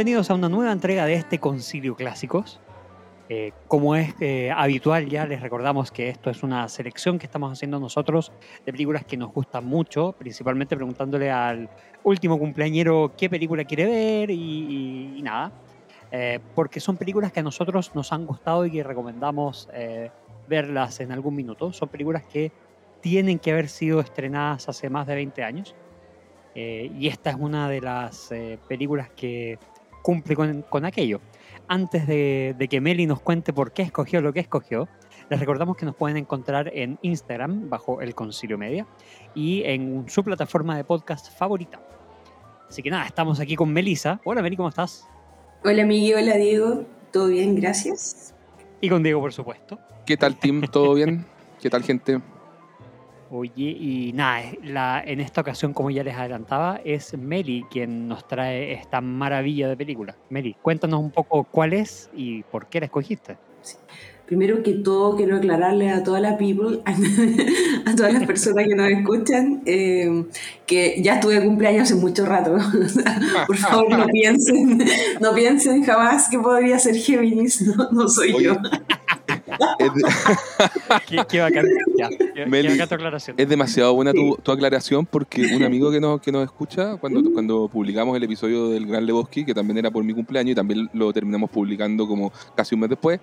Bienvenidos a una nueva entrega de este Concilio Clásicos. Eh, como es eh, habitual ya, les recordamos que esto es una selección que estamos haciendo nosotros de películas que nos gustan mucho, principalmente preguntándole al último cumpleañero qué película quiere ver y, nada. Eh, porque son películas que a nosotros nos han gustado y que recomendamos verlas en algún minuto. Son películas que tienen que haber sido estrenadas hace más de 20 años. Y esta es una de las películas que cumple con, con aquello. Antes de, de que Meli nos cuente por qué escogió lo que escogió, les recordamos que nos pueden encontrar en Instagram bajo el Concilio Media y en su plataforma de podcast favorita. Así que nada, estamos aquí con Melissa. Hola Meli, ¿cómo estás? Hola Miguel, hola Diego, ¿todo bien? Gracias. Y con Diego, por supuesto. ¿Qué tal, Tim? ¿Todo bien? ¿Qué tal, gente? Oye, y nada, la, en esta ocasión, como ya les adelantaba, es Meli quien nos trae esta maravilla de película. Meli, cuéntanos un poco cuál es y por qué la escogiste. Primero que todo, quiero aclararle a toda la people, a todas las personas que nos escuchan, eh, que ya estuve de cumpleaños hace mucho rato. Por favor, no piensen, no piensen jamás que podría ser Géminis, no, no soy Oye, yo. Qué, qué bacán, ya, qué- bacán tu aclaración. es demasiado buena tu, tu aclaración porque un amigo que nos, que nos escucha, cuando, cuando publicamos el episodio del Gran Lebowski, que también era por mi cumpleaños y también lo terminamos publicando como casi un mes después,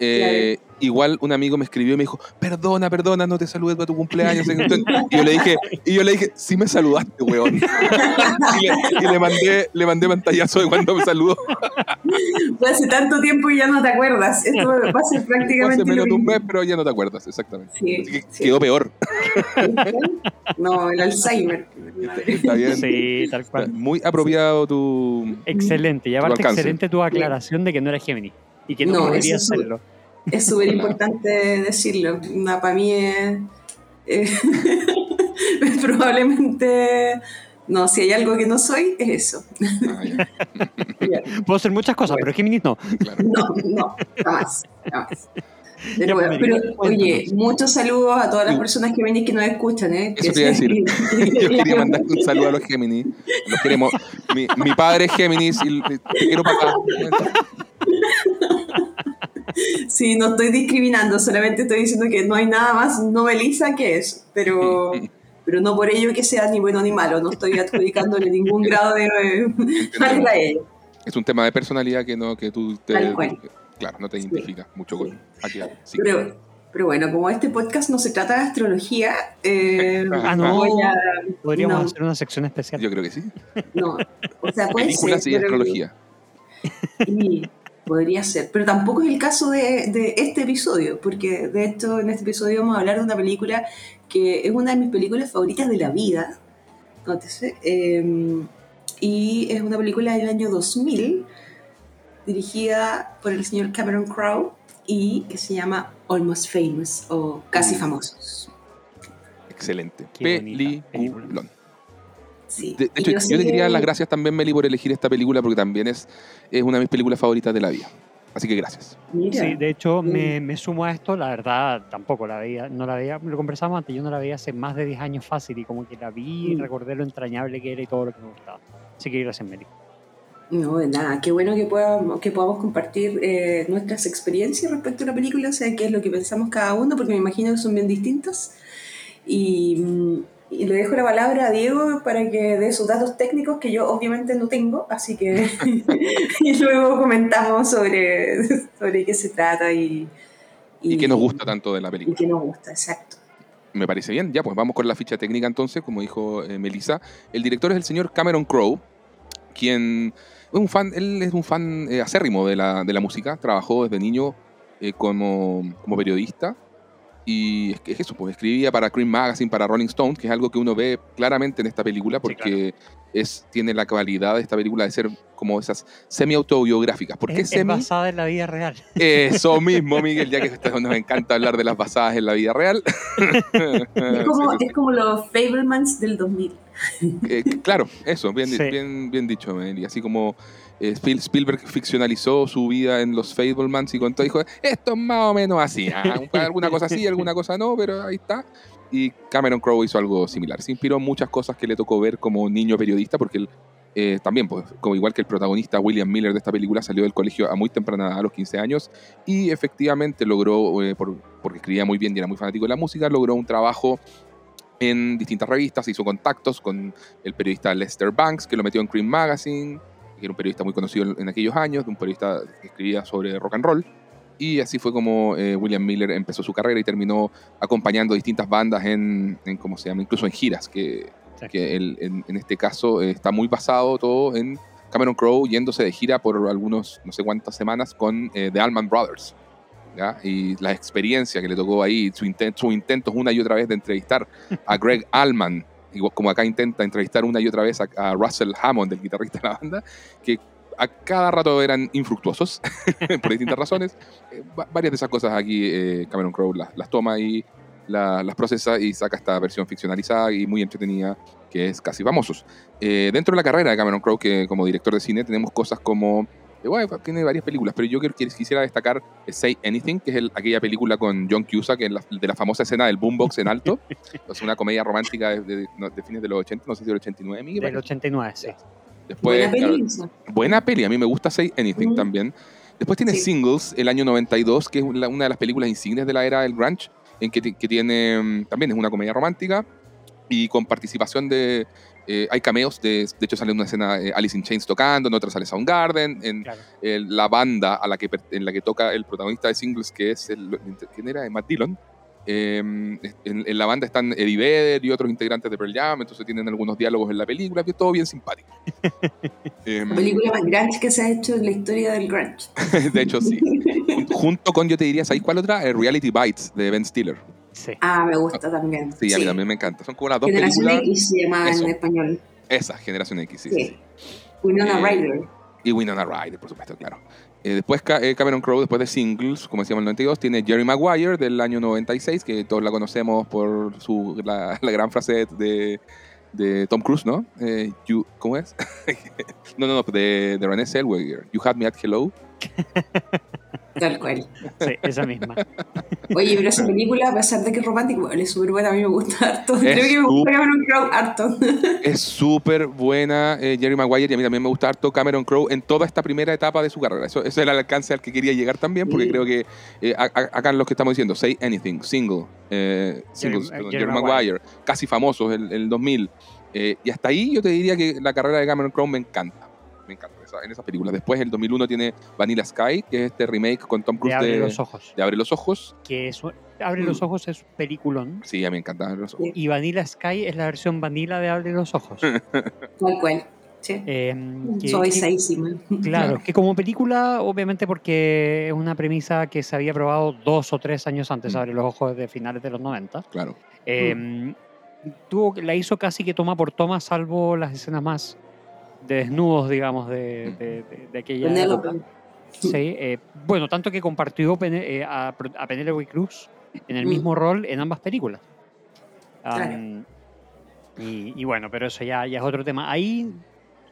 eh, igual un amigo me escribió y me dijo, perdona, perdona, no te saludé para tu cumpleaños. Y yo le dije, y yo le dije, sí me saludaste, weón. y le, y le mandé, le mandé pantallazo de cuando me saludó. Fue hace tanto tiempo y ya no te acuerdas. Esto va a ser prácticamente hace menos de un mes, pero ya no te acuerdas, exactamente. Sí, Así que sí. quedó peor. No, el Alzheimer. Está bien. Sí, tal Está cual. Muy apropiado tu. Excelente. Y aparte, excelente tu aclaración de que no era Gemini y que no, No, serlo. Es súper importante decirlo. Una, para mí es, eh, probablemente... No, si hay algo que no soy, es eso. Ah, Puedo ser muchas cosas, Bueno. pero Gemini no. claro. No, no, jamás, jamás. Ya, Pero, bueno, pues, pero, oye, muchos saludos a todas las Sí. personas y que nos escuchan, ¿eh? Eso te iba a se- Yo quería mandar un saludo a los Géminis. Los queremos. Mi, mi padre es Géminis y te quiero papá. Sí, no estoy discriminando, solamente estoy diciendo que no hay nada más noveliza que eso, pero, pero no por ello que sea ni bueno ni malo, no estoy adjudicándole ningún grado de valor a ello. Es un tema de personalidad que no que tú te. Tal cual. Claro, no te identificas mucho con. Aquí, sí. Pero, pero bueno, como este podcast no se trata de astrología, eh, Ah, no. voy a... Podríamos no. hacer una sección especial. Yo creo que sí. No, o sea, puede Películas ser, y astrología. Sí, podría ser, pero tampoco es el caso de, de este episodio, porque de hecho en este episodio vamos a hablar de una película que es una de mis películas favoritas de la vida, nótese, eh, y es una película del año 2000, dirigida por el señor Cameron Crowe y que se llama Almost Famous o Casi Mm. Famosos. Excelente. Qué bonita película. Peliculón. Sí. De, hecho, yo, sé te quería dar que- las gracias también, Meli, por elegir esta película porque también es, es una de mis películas favoritas de la vida. Así que gracias. Mira, Sí, de hecho, Mm. me, me sumo a esto. La verdad, tampoco la veía, no la veía, lo conversamos antes, yo no la veía hace más de 10 años fácil y como que la vi y Mm. recordé lo entrañable que era y todo lo que me gustaba. Así que gracias, Meli. No, de nada, qué bueno que podamos, que podamos compartir eh, nuestras experiencias respecto a la película, o sea, qué es lo que pensamos cada uno, porque me imagino que son bien distintas. Y, mm, y le dejo la palabra a Diego para que dé sus datos técnicos, que yo obviamente no tengo, así que y luego comentamos sobre, sobre qué se trata y, Y, que nos gusta tanto de la Y película. qué nos gusta, exacto. Me parece bien. Ya, pues vamos con la ficha técnica entonces, como dijo eh, Melissa. El director es el señor Cameron Crowe, quien es un fan, él es un fan eh, acérrimo de la, de la música. Trabajó desde niño eh, como, como periodista. Y es que es eso, pues escribía para Cream Magazine, para Rolling Stone, que es algo que uno ve claramente en esta película, porque es, tiene la cualidad de esta película de ser como esas semi-autobiográficas. ¿Por qué es, es semi? basada en la vida real. Eso mismo, Miguel, ya que nos encanta hablar de las basadas en la vida real. Es como, Sí, es como los Fablemans del 2000. eh, claro, eso, bien, Sí. bien, bien dicho, Meli. Así como eh, Spiel- Spielberg ficcionalizó su vida en los Fablemans y contó, dijo, esto es más o menos así. ah, alguna cosa sí, alguna cosa no, pero ahí está. Y Cameron Crowe hizo algo similar. Se inspiró en muchas cosas que le tocó ver como niño periodista, porque él Eh, también, pues, como igual que el protagonista William Miller de esta película, salió del colegio a muy temprana edad, a los 15 años, y efectivamente logró, por- porque escribía muy bien y era muy fanático de la música, logró un trabajo en distintas revistas, hizo contactos con el periodista Lester Banks, que lo metió en Cream Magazine, que era un periodista muy conocido en, aquellos años, un periodista que escribía sobre rock and roll. Y así fue como eh, William Miller empezó su carrera y terminó acompañando distintas bandas en, en ¿cómo se llama? Incluso en giras, que, que el- en, en este caso eh, está muy basado todo en Cameron Crowe yéndose de gira por algunos, no sé cuántas semanas con eh, The Allman Brothers. ¿Ya? Y la experiencia que le tocó ahí, su inten- sus intentos una y otra vez de entrevistar a Greg Allman, como acá intenta entrevistar una y otra vez a, a Russell Hammond, el guitarrista de la banda, que a cada rato eran infructuosos por distintas razones. Eh, va- varias de esas cosas aquí eh, Cameron Crowe las, las toma y la- las procesa y saca esta versión ficcionalizada y muy entretenida que es Casi Famosos. Eh, dentro de la carrera de Cameron Crowe, que como director de cine tenemos cosas como... eh, bueno, tiene varias películas, pero yo quisiera destacar eh, Say Anything, que es el- aquella película con John Cusack, en la- de la famosa escena del boombox en alto. es una comedia romántica de, de- no, de fines de los 80, no sé si del 89, Miguel. Del 89, sí. Después, Buena claro, peli. Buena peli, a mí me gusta Say Anything Mm. también. Después tiene Sí. Singles, el año 92, que es una una de las películas insignes de la era del grunge, en que, que tiene, mm, también es una comedia romántica y con participación de... eh, hay cameos, de, de hecho sale una escena eh, Alice in Chains tocando, en otra sale Soundgarden, en Claro. el- la banda a la que, en la que toca el protagonista de Singles, que es el... ¿Quién era? Matt Dillon. Eh, en, en la banda están Eddie Vedder y otros integrantes de Pearl Jam, entonces tienen algunos diálogos en la película, que es todo bien simpático. Em, La película más grande que se ha hecho en la historia del grunge. de hecho, sí. Jun- Junto con, yo te diría, ¿sabéis cuál otra? Eh, Reality Bites de Ben Stiller. Sí. Ah, me gusta también. Sí, a mí también me encanta. Son como las dos Generación películas. X se llama Eso. en español. Esa, Generación X, sí, sí. Sí. sí. Winona Eh, Ryder. Y Winona Ryder, por supuesto, claro. Eh, después eh, Cameron Crowe, después de Singles, como decíamos en el 92, tiene Jerry Maguire del año 96, que todos la conocemos por su, la, la gran frase de, de Tom Cruise, ¿no? Eh, you- ¿Cómo es? no, no, no, de, de Renée Zellweger. You had me at hello. Tal cual. Sí, esa misma. Oye, pero esa película, a pesar de que es romántica, es súper buena, a mí me gusta harto. Creo que me gusta Cameron Crowe harto. Es súper buena eh, Jerry Maguire y a mí también me gusta harto Cameron Crowe en toda esta primera etapa de su carrera. Eso, eso era el alcance al que quería llegar también, porque Sí. creo que eh, acá en los que estamos diciendo, Say Anything, Single, eh, Singles, Jerry- perdón, Jerry Jerry Maguire, casi famosos, el, el 2000. eh, y hasta ahí yo te diría que la carrera de Cameron Crowe me encanta. Me encanta esa- en esas películas. Después, el 2001 tiene Vanilla Sky, que es este remake con Tom De Cruise Abre de, los ojos. de Abre los Ojos. Que es, Abre los ojos es un peliculón. Sí, a mí me encanta Abre los Ojos. Y Vanilla Sky es la versión vanilla de Abre los ojos. Tal cual. Sí. Eh, que- Suavizadísima. Claro, que como película, obviamente porque es una premisa que se había probado dos o tres años antes, Mm. abre los ojos de finales de los 90. Claro. Eh, tuvo, la hizo casi que toma por toma, salvo las escenas más de desnudos, digamos, de, de, de- de aquella época. Penélope. Sí, eh, bueno, tanto que compartió Pene- eh, a, a Penelope Cruz en el Mm. mismo rol en ambas películas. Claro. Am, y, y bueno, pero eso ya, ya es otro tema. Ahí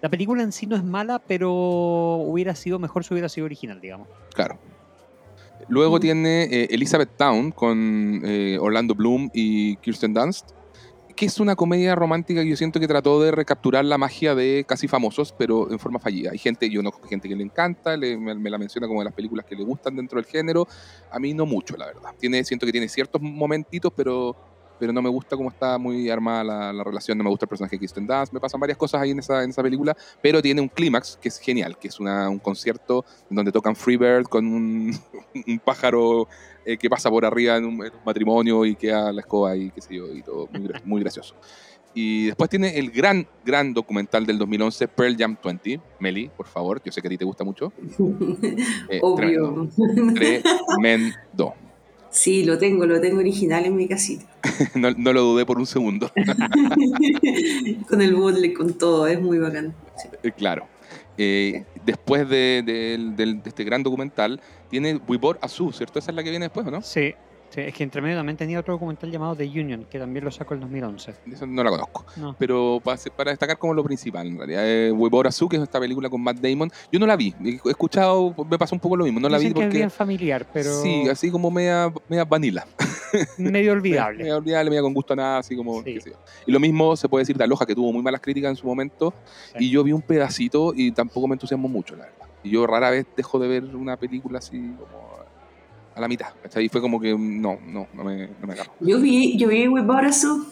la película en sí no es mala, pero hubiera sido mejor si hubiera sido original, digamos. Claro. Luego Mm. tiene eh, Elizabeth Town con eh, Orlando Bloom y Kirsten Dunst, que es una comedia romántica que yo siento que trató de recapturar la magia de casi famosos, pero en forma fallida. Hay gente, yo conozco gente que le encanta, le- me, me la menciona como de las películas que le gustan dentro del género. A mí no mucho, la verdad. Tiene, siento que tiene ciertos momentitos, pero, pero no me gusta cómo está muy armada la, la relación, no me gusta el personaje de Kirsten Dunst, me pasan varias cosas ahí en esa, en esa película, pero tiene un clímax que es genial, que es una- un concierto donde tocan Freebird con un, un pájaro eh, que pasa por arriba en un, en un matrimonio y queda la escoba y qué sé yo, y todo muy, muy gracioso. Y después tiene el gran, gran documental del 2011, Pearl Jam 20. Meli, por favor, yo sé que a ti te gusta mucho. Eh, tremendo. Obvio. Tremendo. Sí, lo tengo, lo tengo original en mi casita. No, no lo dudé por un segundo. con el bootleg, con todo, es muy bacán. Sí. Eh, Claro. Eh, después de, del- del- de este gran documental, tiene We Bought a Zoo, ¿cierto? Esa es la que viene después, ¿o no? Sí, Sí, es que entre medio también tenía otro documental llamado The Union, que también lo sacó en 2011. Eso no la conozco. No. Pero para, para destacar como lo principal, en realidad, eh, Webora-Su, que es esta película con Matt Damon, yo no la vi. He escuchado, me pasó un poco lo mismo. No la Dicen vi que es porque. bien familiar, pero Sí, así como media, media vanilla. medio olvidable. Media olvidable, media con gusto a nada, así como. Sí. qué sé yo. Y lo mismo se puede decir de Aloha, que tuvo muy malas críticas en su momento. Sí. Y yo vi un pedacito y tampoco me entusiasmó mucho, la verdad. Y yo rara vez dejo de ver una película así como a la mitad. ¿cachai? Y fue como que no, no, no me, no me agarró. Yo vi, yo vi Webarasu,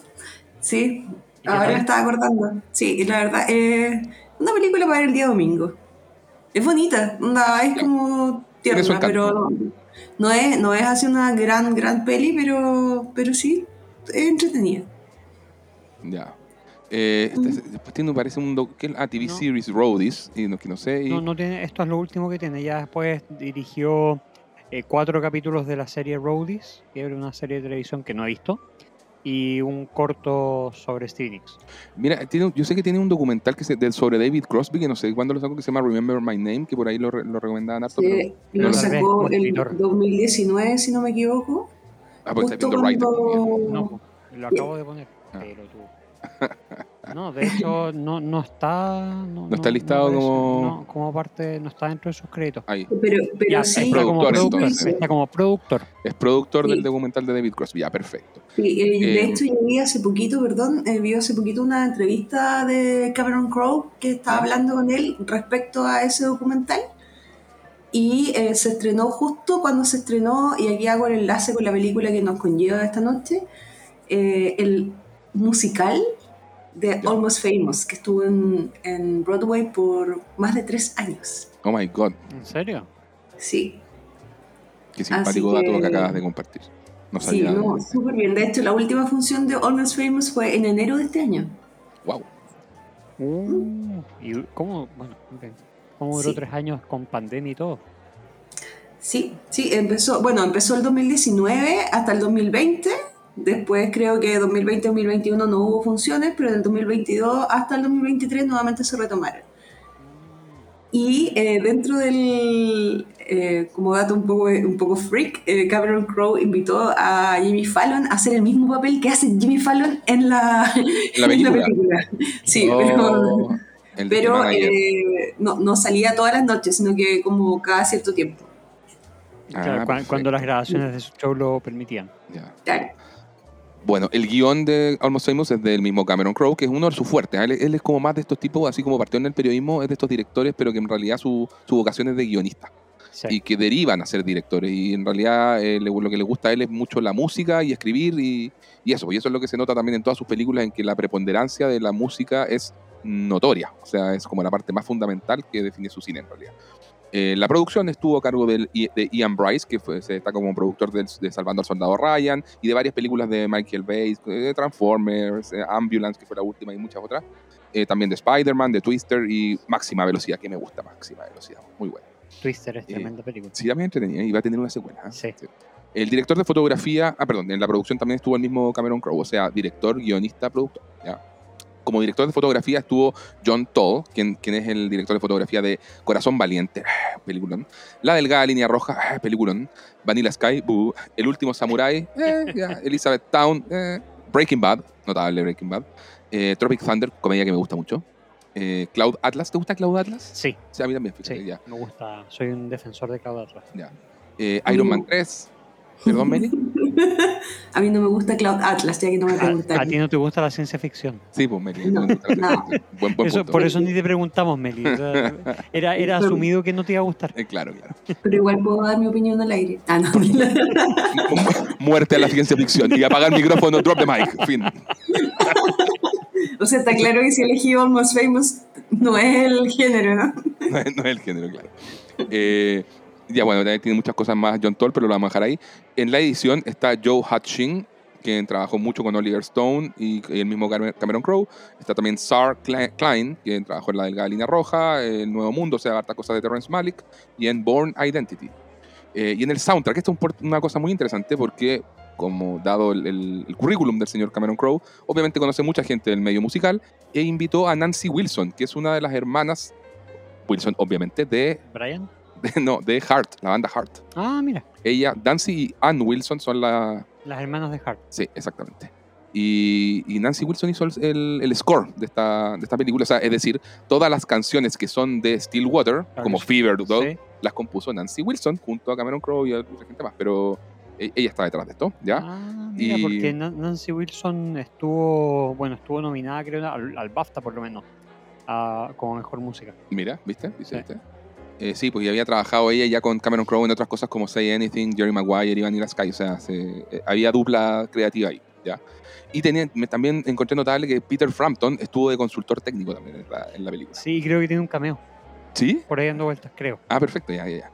sí, ¿Y qué ahora tal? me estaba acordando. Sí, la verdad, eh, una película para ver el día domingo. Es bonita, onda, es como tierna, pero no es, no es así una gran, gran peli, pero, pero sí, es entretenida. Ya. Eh, este- después tiene, me parece un doc- ¿qué? ah, TV Mm. No. Series Roadies, y no, que no sé. y- No, no tiene, esto es lo último que tiene. Ya después dirigió eh, cuatro capítulos de la serie Roadies, que era una serie de televisión que no he visto, y un corto sobre Stevie Nicks. Mira, tiene, yo sé que tiene un documental que se, del, sobre David Crosby, que no sé cuándo lo sacó, que se llama Remember My Name, que por ahí lo, lo recomendaban harto. Sí, pero lo sacó escritor. 2019, si no me equivoco. ah, pues está justo cuando- No, po, lo acabo de poner. Ah. pero tú- No, de hecho, no, no está. No, está listado como- no, como parte, no está dentro de sus créditos. Ahí. Pero, pero Ya, sí, está como productor, productor. entonces. Está como productor. Es productor del documental de David Crosby. Ya, perfecto. Sí, eh, de Eh, hecho yo vi hace poquito, perdón, eh, vi hace poquito una entrevista de Cameron Crowe que estaba Ah. hablando con él respecto a ese documental y eh, se estrenó justo cuando se estrenó, y aquí hago el enlace con la película que nos conlleva esta noche, eh, el musical de. Almost Famous, que estuvo en, en Broadway por más de tres años. Oh my god. ¿En serio? Sí, Qué simpático dato que que- acabas de compartir. No sí, no, súper bien. De hecho, la última función de Almost Famous fue en enero de este año. Wow. Uh, ¿Y cómo, bueno. ¿Cómo duró Sí. tres años con pandemia y todo? Sí, sí, empezó, bueno, empezó el 2019 hasta el 2020. Después creo que 2020-2021 no hubo funciones, pero del 2022 hasta el 2023 nuevamente se retomaron. Y eh, dentro del, eh, como dato un poco, un poco freak, eh, Cameron Crowe invitó a Jimmy Fallon a hacer el mismo papel que hace Jimmy Fallon en la, En la película. Sí, Oh, pero, pero eh, no, no salía todas las noches, sino que como cada cierto tiempo. Ah, Claro, cua- perfecto. cuando las grabaciones de su show lo permitían. Ya. Claro. Bueno, el guion de Almost Famous es del mismo Cameron Crowe, que es uno de sus fuertes. Él, él es como más de estos tipos, así como partió en el periodismo, es de estos directores, pero que en realidad su, su vocación es de guionista. Sí. y que derivan a ser directores. Y en realidad eh, lo que le gusta a él es mucho la música y escribir y, y eso. Y eso es lo que se nota también en todas sus películas, en que la preponderancia de la música es notoria. O sea, es como la parte más fundamental que define su cine en realidad. Eh, la producción estuvo a cargo del- de Ian Bryce, que fue, se está como productor del- de, Salvando al Soldado Ryan y de varias películas de Michael Bay, de Transformers, eh, Ambulance, que fue la última, y muchas otras. Eh, también de Spider-Man, de Twister y Máxima Velocidad, que me gusta Máxima Velocidad. Muy bueno. Twister es Eh, tremenda película. Sí, también entretenida y va a tener una secuela. ¿eh? Sí. El director de fotografía, ah, perdón, en la producción también estuvo el mismo Cameron Crowe, o sea, director, guionista, productor. ¿ya? Como director de fotografía estuvo John Toll, quien, quien es el director de fotografía de Corazón Valiente, peliculón. La Delgada Línea Roja, peliculón. Vanilla Sky. El Último Samurai, eh, ya. Elizabeth Town, eh. Breaking Bad, notable Breaking Bad. Eh, Tropic Thunder, comedia que me gusta mucho. Eh, Cloud Atlas, ¿te gusta Cloud Atlas? Sí, Sí, a mí también, fíjate, sí, ya. me gusta. Soy un defensor de Cloud Atlas. Ya. Eh, Iron Man 3. Perdón, Meli. A mí no me gusta Cloud Atlas, ya que no me A, preguntaron. a ti no te gusta la ciencia ficción. Sí, pues Meli. No, no. Buen, buen Eso, por eso ni te preguntamos, Meli. O sea, Era, era asumido que no te iba a gustar. Eh, claro, claro. Pero igual puedo dar mi opinión al aire. Ah, no. Mu- Muerte a la ciencia ficción. Y apagar el micrófono, drop the mic. Fin. o sea, está claro que si elegí Almost Famous no es el género, ¿no? No es, no es el género, claro. Eh, ya, bueno, también tiene muchas cosas más John Toll, pero lo vamos a dejar ahí. En la edición está Joe Hutchin, que trabajó mucho con Oliver Stone y el mismo Camer- Cameron Crowe. Está también Sar Klein, que trabajó en La Delgada Línea Roja, El Nuevo Mundo, o sea, harta cosas de Terrence Malick, y en Born Identity. Eh, y en el soundtrack, esto es una cosa muy interesante porque, como dado el, el- el currículum del señor Cameron Crowe, obviamente conoce mucha gente del medio musical e invitó a Nancy Wilson, que es una de las hermanas, Wilson obviamente, de Brian, de- no, de Heart, la banda Heart. Ah, mira, Ella, Nancy y Ann Wilson son la... las hermanas de Hart. Sí, exactamente. Y, y Nancy Wilson hizo el, el- score de esta, de esta película. O sea, es decir, todas las canciones que son de Stillwater, como Fever Dog, Sí. las compuso Nancy Wilson junto a Cameron Crowe y a mucha gente más. Pero e- ella está detrás de esto, ¿ya? Ah, mira, Y- porque Nan- Nancy Wilson estuvo, bueno, estuvo nominada creo al, al BAFTA por lo menos, a- como mejor música. Mira, ¿viste? ¿Viste? Sí. ¿Viste? Eh, sí, pues ya había trabajado ella ya con Cameron Crowe en otras cosas como Say Anything, Jerry Maguire y Vanilla Sky. O sea, se- eh, había dupla creativa ahí, ¿ya? Y tenía, me- también encontré notable que Peter Frampton estuvo de consultor técnico también en la, en la película. Sí, creo que tiene un cameo, ¿Sí? por ahí dando vueltas, creo. Ah, perfecto, ya, ya, ya.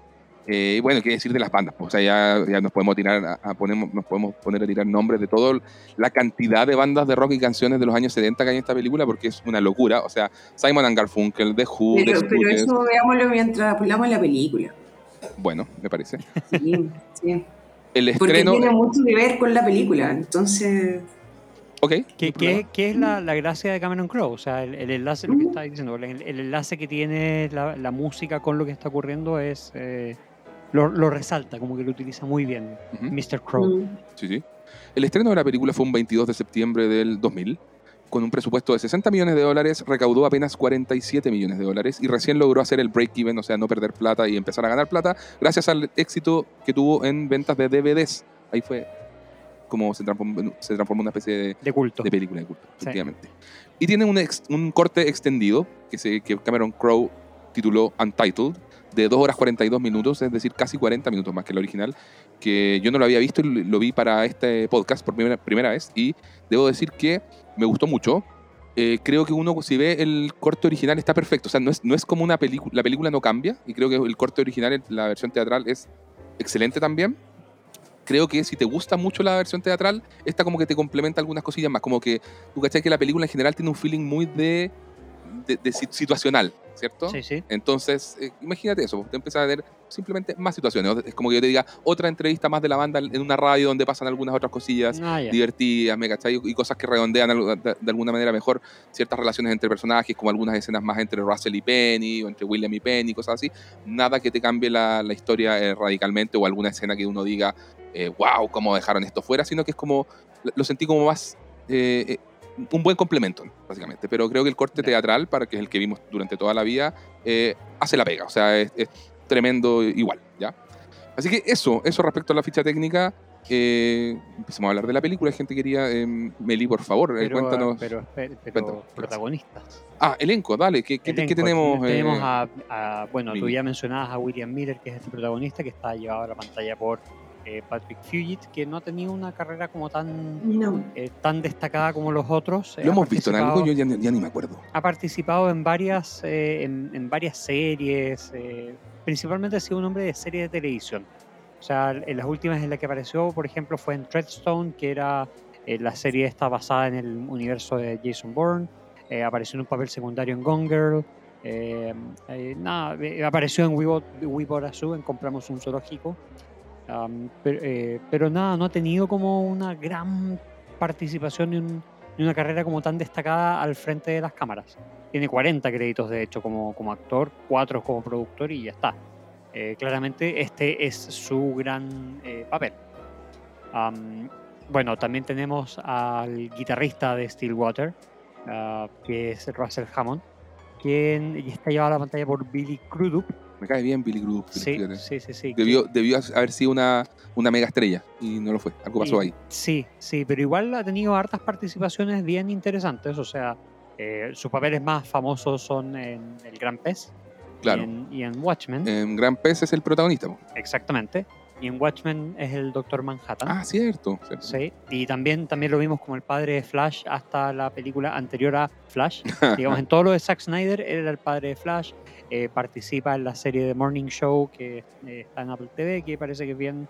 Eh, bueno, qué decir de las bandas, pues, o sea, ya, ya nos podemos tirar a, a ponemos, nos podemos poner a tirar nombres de toda la cantidad de bandas de rock y canciones de los años 70 que hay en esta película, porque es una locura. O sea, Simon and Garfunkel, The Who, The Pero, pero Stooges. eso veámoslo mientras hablamos de la película. Bueno, me parece. Sí, sí. El Porque estreno. tiene mucho que ver con la película. Entonces, Ok. no hay ¿Qué, qué- qué es la, la gracia de Cameron Crowe? O sea, el, el enlace, lo que Ujú. está diciendo, el, el enlace que tiene la, la música con lo que está ocurriendo es. eh, lo, lo resalta, como que lo utiliza muy bien Mr. Crowe. mm, Sí, sí. El estreno de la película fue un 22 de septiembre del 2000. Con un presupuesto de 60 millones de dólares, recaudó apenas 47 millones de dólares y recién logró hacer el break-even, o sea, no perder plata y empezar a ganar plata, gracias al éxito que tuvo en ventas de DVDs. Ahí fue como se transformó, se transformó en una especie de, de culto. de película de culto, Sí. efectivamente. Y tiene un, ex- un corte extendido que, se, que Cameron Crowe tituló Untitled, de 2 horas 42 minutos, es decir, casi 40 minutos más que el original, que yo no lo había visto y lo vi para este podcast por primera, primera vez y debo decir que me gustó mucho. Eh, creo que uno, si ve el corte original, está perfecto. O sea, no es, no es como una película, la película no cambia y creo que el corte original, la versión teatral, es excelente también. Creo que si te gusta mucho la versión teatral, esta como que te complementa algunas cosillas más. Como que tú cachai que la película en general tiene un feeling muy de, de, de si- situacional, ¿cierto? Sí, sí. Entonces, eh, imagínate eso, te empiezas a ver simplemente más situaciones. Es como que yo te diga otra entrevista más de la banda en una radio donde pasan algunas otras cosillas Ah, divertidas, ¿me cachai? Y cosas que redondean de, de alguna manera mejor ciertas relaciones entre personajes, como algunas escenas más entre Russell y Penny, o entre William y Penny, cosas así. Nada que te cambie la, la historia eh, radicalmente o alguna escena que uno diga, eh, wow, cómo dejaron esto fuera, sino que es como, lo sentí como más... un buen complemento, básicamente. Pero creo que el corte teatral, para que es el que vimos durante toda la vida, eh, hace la pega. O sea, es, es tremendo igual, ¿ya? Así que eso, eso respecto a la ficha técnica. Eh, empecemos a hablar de la película. Gente quería, eh, Meli, por favor, eh, Pero, cuéntanos. pero, pero, Cuéntanos, protagonistas. Ah, elenco, dale, ¿qué, qué- tenemos? eh, Tenemos a, a- bueno, tú Mili? ya mencionabas a William Miller, que es este protagonista, que está llevado a la pantalla por eh, Patrick Fugit, que no ha tenido una carrera como tan, no. eh, tan destacada como los otros. Eh, ¿Lo ha hemos visto en algo? Yo ya, ni- ya ni me acuerdo. Ha participado en varias, eh, en, en varias series, eh, principalmente ha sido un hombre de series de televisión. O sea, en las últimas en las que apareció, por ejemplo, fue en Treadstone, que era eh, la serie esta basada en el universo de Jason Bourne. Eh, apareció en un papel secundario en Gone Girl. Eh, eh, nada, eh, apareció en We Bought, We Bought a Zoo, en Compramos un Zoológico. Eh, pero nada, no ha tenido como una gran participación ni, un- ni una carrera como tan destacada al frente de las cámaras. Tiene 40 créditos, de hecho, como, como actor, 4 como productor y ya está. Eh, claramente este es su gran eh, papel. Bueno, también tenemos al guitarrista de Stillwater, ah, que es Russell Hammond, quien está llevado a la pantalla por Billy Crudup. Me cae bien Billy Crudup. Sí, sí, sí, sí. Debió, debió haber sido una, una mega estrella y no lo fue. Algo pasó Y- ahí. Sí, sí, pero igual ha tenido hartas participaciones bien interesantes. O sea, eh, sus papeles más famosos son en El Gran Pez Claro. y, en, y en Watchmen. En Gran Pez es el protagonista. Exactamente. Y en Watchmen es el Doctor Manhattan. Ah, cierto. cierto. Sí, y también, también lo vimos como el padre de Flash hasta la película anterior a Flash. Digamos, en todo lo de Zack Snyder, él era el padre de Flash. Eh, participa en la serie de Morning Show que eh, está en Apple TV, que parece que es bien,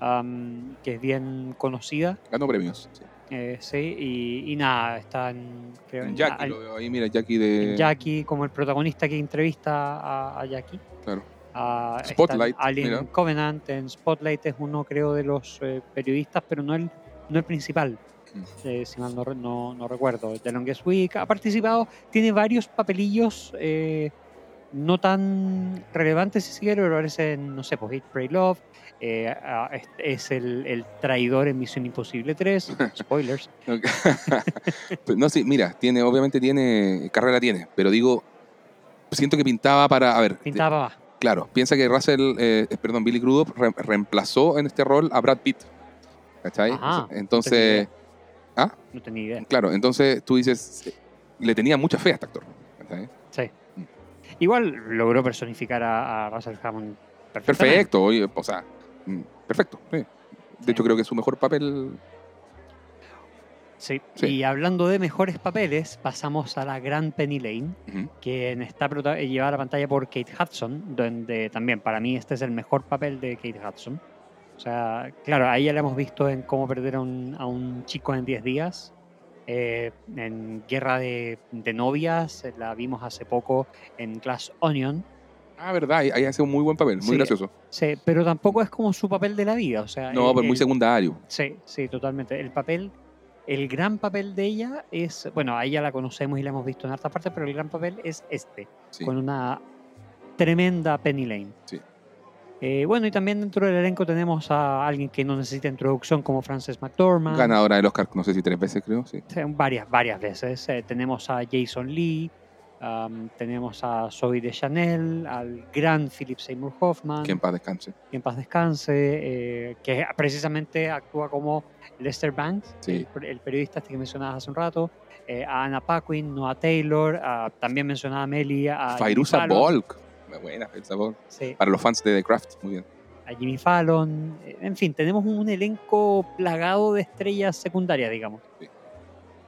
am, que es bien conocida. Ganó premios. sí. Eh, sí, y, y nada, está en, creo, en- Jackie, a- lo veo ahí, mira, Jackie de. Jackie como el protagonista que entrevista a, a Jackie. Claro. Ah, Spotlight, Alien mira. Covenant, en Spotlight es uno creo de los eh, periodistas, pero no el, no el principal, Mm. eh, si mal no, no, no recuerdo. The Longest Week ha participado, tiene varios papelillos eh, no tan relevante si quiere, pero aparece en, no sé, pues Hate, Pray, Love. eh, ah, es, el, el traidor en Misión Imposible 3. Spoilers. Pues no, sí, mira, tiene, obviamente tiene, carrera tiene, pero digo, siento que pintaba para, a ver, Pintaba más. claro, piensa que Russell, eh, perdón, Billy Crudup re- reemplazó en este rol a Brad Pitt, ¿cachai? Ajá, Entonces, ¿ah? No tenía idea. Claro, entonces tú dices, le tenía mucha fe a este actor, ¿cachai? Igual logró personificar a, a Russell Hammond. Perfecto, oye, o sea, mm, perfecto, sí. De Sí. hecho, creo que es su mejor papel. Sí. Sí. Y hablando de mejores papeles, pasamos a la gran Penny Lane, Ujú. quien está eh, llevada a la pantalla por Kate Hudson, donde también para mí este es el mejor papel de Kate Hudson. O sea, claro, a ella la hemos visto en cómo perder a un, a un chico en 10 días, eh, en Guerra de, de Novias, eh, la vimos hace poco en Glass Onion, Ah, verdad, ahí, hace un muy buen papel, muy Sí. gracioso. sí, pero tampoco es como su papel de la vida. O sea, No, el- pues muy secundario. Sí, sí, totalmente. El papel, el gran papel de ella es, bueno, a ella la conocemos y la hemos visto en hartas partes, pero el gran papel es este, Sí. con una tremenda Penny Lane. Sí. Eh, bueno, y también dentro del elenco tenemos a alguien que no necesita introducción como Frances McDormand. Ganadora del Oscar, no sé si tres veces, creo, sí. Varias, varias veces. Eh, tenemos a Jason Lee, tenemos a Zoe de Chanel, al gran Philip Seymour Hoffman Que en paz descanse. que en paz descanse, eh, que precisamente actúa como Lester Banks, Sí. el, el periodista este que mencionabas hace un rato, a Anna Paquin, Noah Taylor, a- también mencionaba a Meli, a Fairuza. Muy buena, Volk. sí, Para los fans de The Craft, muy bien. a Jimmy Fallon, eh, en fin, tenemos un elenco plagado de estrellas secundarias, digamos. Sí.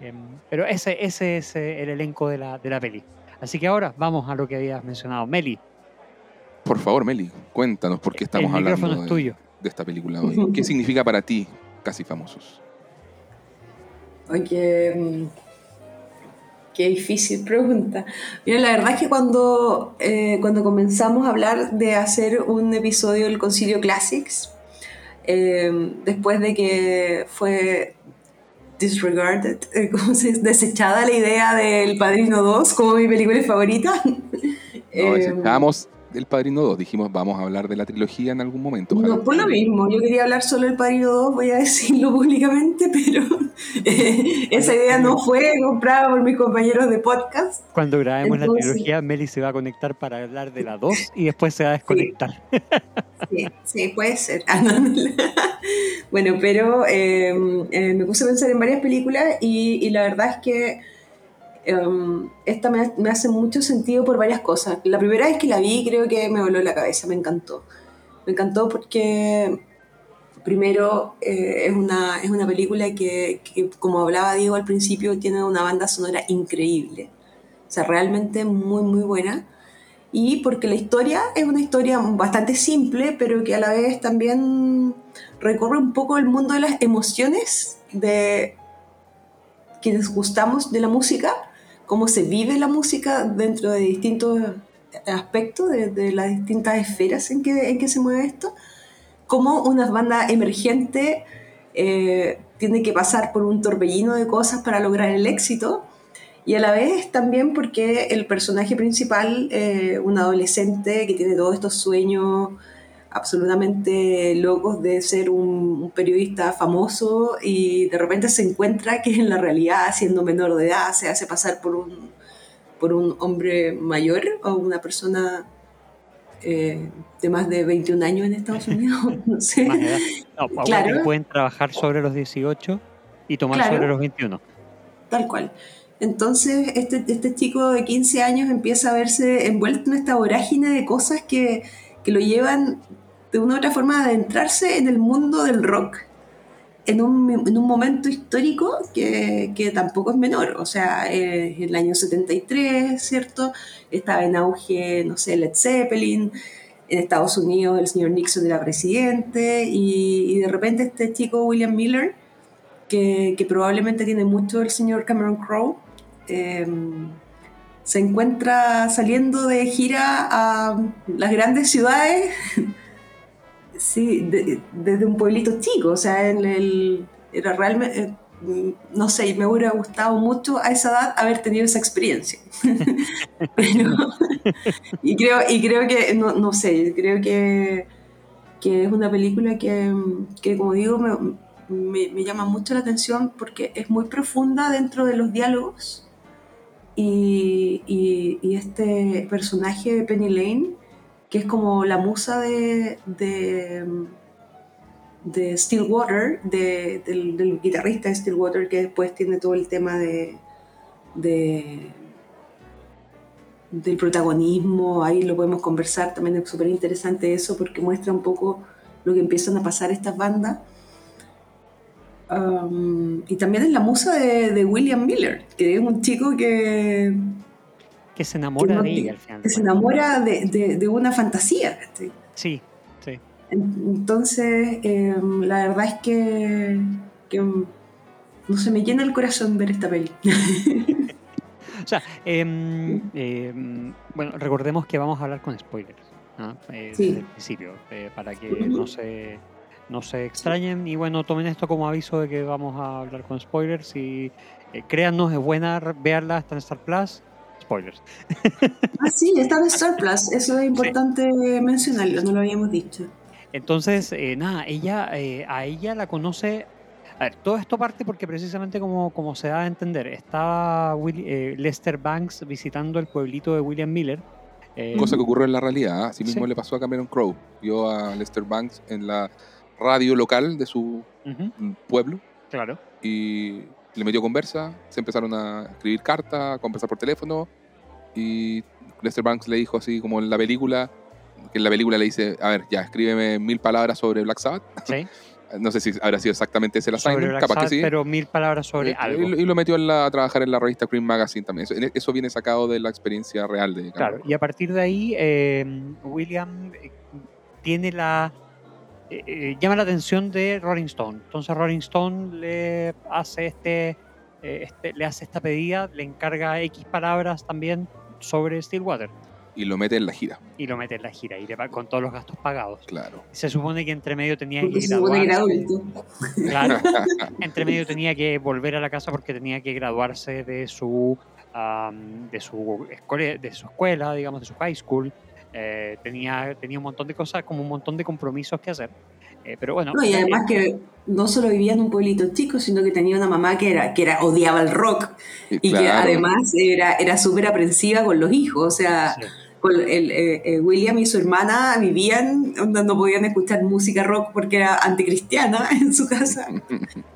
Em, pero ese, ese es eh, el elenco de la, de la peli. Así que ahora vamos a lo que habías mencionado. Meli, Por favor, Meli, cuéntanos por qué estamos el micrófono hablando es de, tuyo. de esta película hoy. ¿Qué significa para ti, Casi Famosos? Oye, mm, qué difícil pregunta. Mira, la verdad es que cuando, eh, cuando comenzamos a hablar de hacer un episodio del Concilio Classics, eh, después de que fue disregarded, eh, ¿cómo se desechada la idea del Padrino 2 como mi película favorita. No, eh, El Padrino 2. Dijimos, vamos a hablar de la trilogía en algún momento. ojalá. No, por lo mismo, yo quería hablar solo del Padrino 2, voy a decirlo públicamente, pero eh, esa idea no fue comprada por mis compañeros de podcast. Cuando grabemos Entonces- la trilogía, Meli se va a conectar para hablar de la 2 y después se va a desconectar. Sí, sí, puede ser. Ah, no, no. bueno, pero eh, eh, me puse a pensar en varias películas y, y la verdad es que um, esta me, me hace mucho sentido por varias cosas. La primera vez que la vi creo que me voló la cabeza, me encantó. Me encantó porque primero eh, es, una, es una película que, que, como hablaba Diego al principio, tiene una banda sonora increíble. O sea, realmente muy, muy buena y porque la historia es una historia bastante simple, pero que a la vez también recorre un poco el mundo de las emociones de quienes gustamos de la música, cómo se vive la música dentro de distintos aspectos, de, las distintas esferas en que, en que se mueve esto, cómo una banda emergente eh, tiene que pasar por un torbellino de cosas para lograr el éxito y a la vez también porque el personaje principal, eh, un adolescente que tiene todos estos sueños absolutamente locos de ser un, un, periodista famoso y de repente se encuentra que en la realidad, siendo menor de edad, se hace pasar por un, por un hombre mayor o una persona eh, de más de 21 años en Estados Unidos. No sé. Más edad. No, claro. pueden trabajar sobre los 18 y tomar claro. sobre los 21. Tal cual. Entonces, este, este chico de 15 años empieza a verse envuelto en esta vorágine de cosas que, que lo llevan de una u otra forma adentrarse en el mundo del rock en un, en un momento histórico que, que, tampoco es menor. O sea, eh, el año 73, ¿cierto? Estaba en auge, no sé, Led Zeppelin. En Estados Unidos el señor Nixon era presidente y, y de repente este chico William Miller, que, probablemente tiene mucho el señor Cameron Crowe, eh, se encuentra saliendo de gira a las grandes ciudades, sí, de, desde un pueblito chico, o sea, en el, era realmente, mm, no sé, me hubiera gustado mucho a esa edad haber tenido esa experiencia. y, creo, y creo que, no, no sé, creo que, que, es una película que, que como digo, me, me, me, llama mucho la atención porque es muy profunda dentro de los diálogos. Y, y, y este personaje de Penny Lane, es como la musa de, de de Stillwater, de, del, guitarrista de Stillwater, que después tiene todo el tema de, de del protagonismo, ahí lo podemos conversar, también es súper interesante eso porque muestra un poco lo que empiezan a pasar estas bandas. Um, y también es la musa de, William Miller, que es un chico que... Que se enamora que no, de ella al final. Que se enamora de, de, de una fantasía. Sí, entonces, eh, la verdad es que, que, no se me llena el corazón ver esta peli. o sea, eh, eh, bueno, recordemos que vamos a hablar con spoilers ¿no? Eh, sí. desde el principio, eh, para que no se, no se extrañen. Y bueno, tomen esto como aviso de que vamos a hablar con spoilers. Y créannos, es buena, veanla, está en Star Plus spoilers. Ah, sí, está en Star Plus, eso es importante sí. mencionarlo, no lo habíamos dicho. Entonces, eh, nada, ella, eh, a ella la conoce. A ver, todo esto parte porque precisamente como, como se da a entender, estaba Will, eh, Lester Banks visitando el pueblito de William Miller. Cosa que ocurrió en la realidad, así mismo sí. le pasó a Cameron Crowe. Vio a Lester Banks en la radio local de su uh -huh. pueblo. Claro. Y le metió conversa, se empezaron a escribir cartas, a conversar por teléfono. Y Lester Banks le dijo así como en la película, que en la película le dice, a ver, ya, escríbeme mil palabras sobre Black Sabbath. Sí. no sé si habrá sido exactamente ese el assignment, capaz Sabbath, que sí. Pero mil palabras sobre y, algo. Y, lo metió la, a trabajar en la revista Cream Magazine también. Eso, eso, viene sacado de la experiencia real de Claro, y a partir de ahí, eh, William eh, tiene la... Eh, llama la atención de Rolling Stone. Entonces Rolling Stone le hace este, este le hace esta pedida, le encarga X palabras también sobre Stillwater y lo mete en la gira. Y lo mete en la gira, y le va con todos los gastos pagados. Claro. Se supone que entre medio tenía porque que se supone que era adulto. Claro. entre medio tenía que volver a la casa porque tenía que graduarse de su, um, de su, escuela, de su escuela, digamos, de su high school. Eh, tenía, tenía un montón de cosas, como un montón de compromisos que hacer. Eh, pero bueno. No, y además que no solo vivía en un pueblito chico, sino que tenía una mamá que era, que era odiaba el rock y, y claro. que además era, era súper aprensiva con los hijos. O sea, sí el, eh, eh, William y su hermana vivían, no podían escuchar música rock porque era anticristiana en su casa.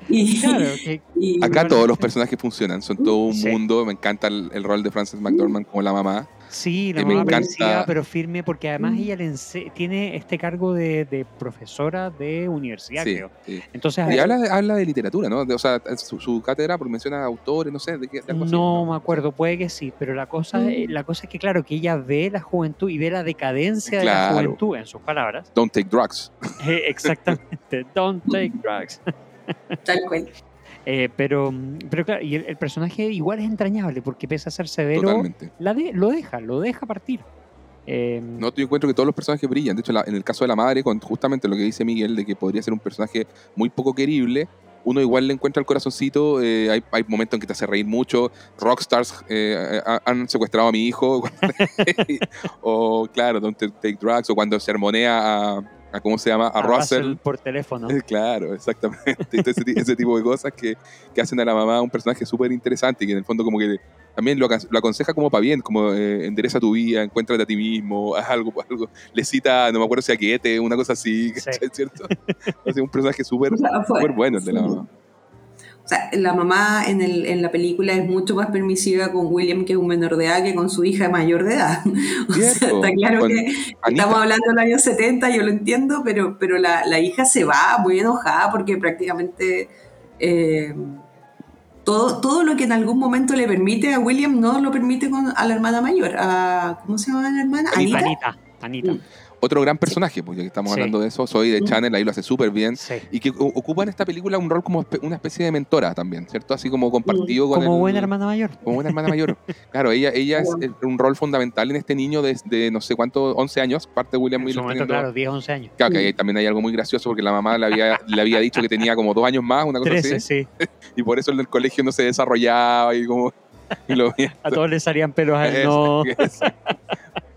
Y, claro, que, y Acá bueno, todos los personajes funcionan, son todo un sí. mundo. Me encanta el, el, rol de Frances McDormand como la mamá. Sí, la mamá encanta... pero firme, porque además ella le tiene este cargo de, de profesora de universidad, sí, creo. Sí. Entonces, y habla de, habla de literatura, ¿no? De, o sea, su, su, cátedra porque menciona autores, no sé, de, qué, de algo así, No me acuerdo, puede que sí, pero la cosa, mm. la cosa es que, claro, que ella ve la juventud y ve la decadencia claro. de la juventud, en sus palabras. Don't take drugs. Eh, exactamente, don't take drugs. Tal cual. Eh, pero, pero claro, y el, el, personaje igual es entrañable porque pese a ser severo, la de, lo deja, lo deja partir. Eh, no, yo encuentro que todos los personajes brillan. De hecho, la, en el caso de la madre, con justamente lo que dice Miguel, de que podría ser un personaje muy poco querible, uno igual le encuentra el corazoncito. Eh, hay, hay, momentos en que te hace reír mucho. Rockstars eh, han secuestrado a mi hijo. o, claro, Don't Take Drugs. O cuando sermonea a a cómo se llama, a, a Russell. Russell. por teléfono. Claro, exactamente. Entonces, ese, ese, tipo de cosas que, que, hacen a la mamá un personaje súper interesante y que en el fondo como que también lo, lo aconseja como para bien, como eh, endereza tu vida, encuéntrate a ti mismo, haz algo, algo. Le cita, no me acuerdo si a Quiete, una cosa así, sí. ¿cierto? es un personaje súper bueno el de la mamá. Sea, la mamá en, el, en, la película es mucho más permisiva con William, que es un menor de edad, que con su hija mayor de edad. O sea, está claro con que Anita. estamos hablando del año 70, yo lo entiendo, pero, pero la, la hija se va muy enojada porque prácticamente eh, todo, todo lo que en algún momento le permite a William no lo permite con, a la hermana mayor. A, ¿Cómo se llama la hermana? Anita. Anita. Anita. Mm. Otro gran personaje, porque estamos Sí. hablando de eso, soy de Mm. Channel, ahí lo hace súper bien. Sí. Y que ocupa en esta película un rol como una especie de mentora también, ¿cierto? Así como compartido con Como el- buena hermana mayor. Como buena hermana mayor. Claro, ella, ella es un rol fundamental en este niño de, de no sé cuánto, 11 años, parte de William Miller. teniendo- claro, 10, 11 años. Claro, que Mm. ahí también hay algo muy gracioso porque la mamá le había, le había dicho que tenía como dos años más, una cosa 13, así, sí. y por eso en el colegio no se desarrollaba y como... Y lo veía. A todos les salían pelos a él, no.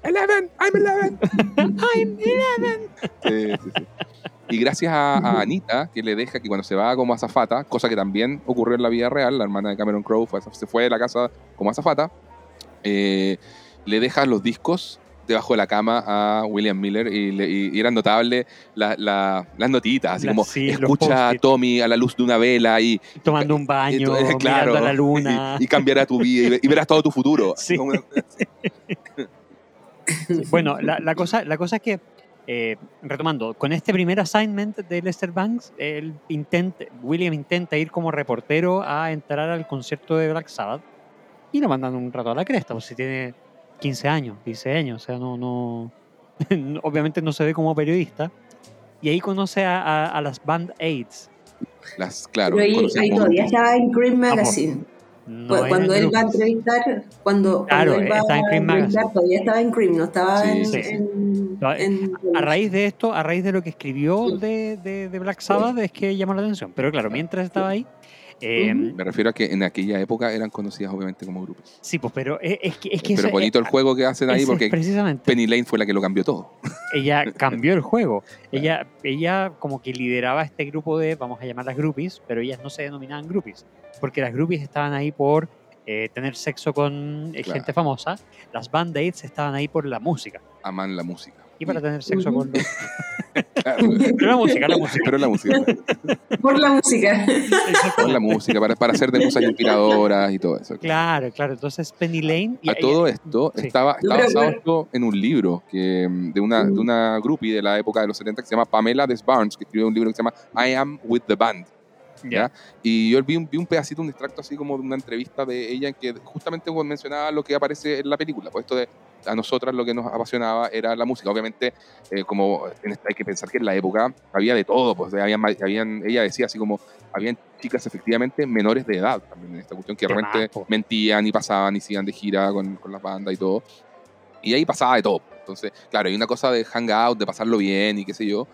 Eleven, I'm eleven. I'm eleven. Sí, sí, sí. Y gracias a, a Anita, que le deja que cuando se va como azafata, cosa que también ocurrió en la vida real, la hermana de Cameron Crowe fue- se fue de la casa como azafata, eh, le deja los discos debajo de la cama a William Miller y, le- y- eran notables la- la- las notitas, así Las- como sí, escucha a. Tommy a la luz de una vela y, Tomando un y- baño, y- mirando a la luna. y, y cambiará tu vida y verás todo tu futuro. Sí. Como Bueno, la, la cosa, la cosa es que, eh, retomando, con este primer assignment de Lester Banks, él intenta, William intenta ir como reportero a entrar al concierto de Black Sabbath y lo mandan un rato a la cresta, pues si tiene 15 años, 16 años, o sea, no, no, obviamente no se ve como periodista. Y ahí conoce a, a- a las Band Aids. las, claro, Pero ahí, ahí todavía estaba en Cream Magazine. No eran cuando él va a entrevistar, cuando, Claro, cuando él va está en a Cream Magazine. entrevistar, todavía estaba en Cream, no estaba Sí, en, sí, en- No, en- A raíz de esto, a raíz de lo que escribió Sí. de, de- de Black Sabbath, es que llamó la atención. Pero claro, mientras estaba ahí, eh, Ujú. Me refiero a que en aquella época eran conocidas obviamente como grupos. sí, pues, pero es, es que, es que Pero eso- bonito el eh, juego que hacen ahí porque precisamente Penny Lane fue la que lo cambió todo. ella cambió el juego. Ella, ella como que lideraba este grupo de, vamos a llamarlas groupies, pero ellas no se denominaban groupies, porque las groupies estaban ahí por eh, tener sexo con eh, Claro. gente famosa, las band-aids estaban ahí por la música Aman la música. Y para tener sexo con los... Claro, Pero la música, la música. pero la música. Por la música. Por la música, para, para hacer de cosas inspiradoras y todo eso. Claro, claro. Entonces Penny Lane... y- A todo esto sí. estaba, Pero, basado en un libro que, mm, de, una, de una groupie de la época de los 70 que se llama Pamela Des Barnes, que escribió un libro que se llama I Am With The Band. Ya. Y yo vi un, vi un pedacito, un extracto así como de una entrevista de ella en que justamente mencionaba lo que aparece en la película. Pues esto de a nosotras lo que nos apasionaba era la música. Obviamente, eh, como hay que pensar que en la época había de todo. Pues habían, habían, ella decía así como, habían chicas efectivamente menores de edad también en esta cuestión que realmente más, po. mentían y pasaban y se iban de gira con, con las bandas y todo. Y ahí pasaba de todo. Entonces, claro, hay una cosa de hangout, de pasarlo bien y qué sé yo.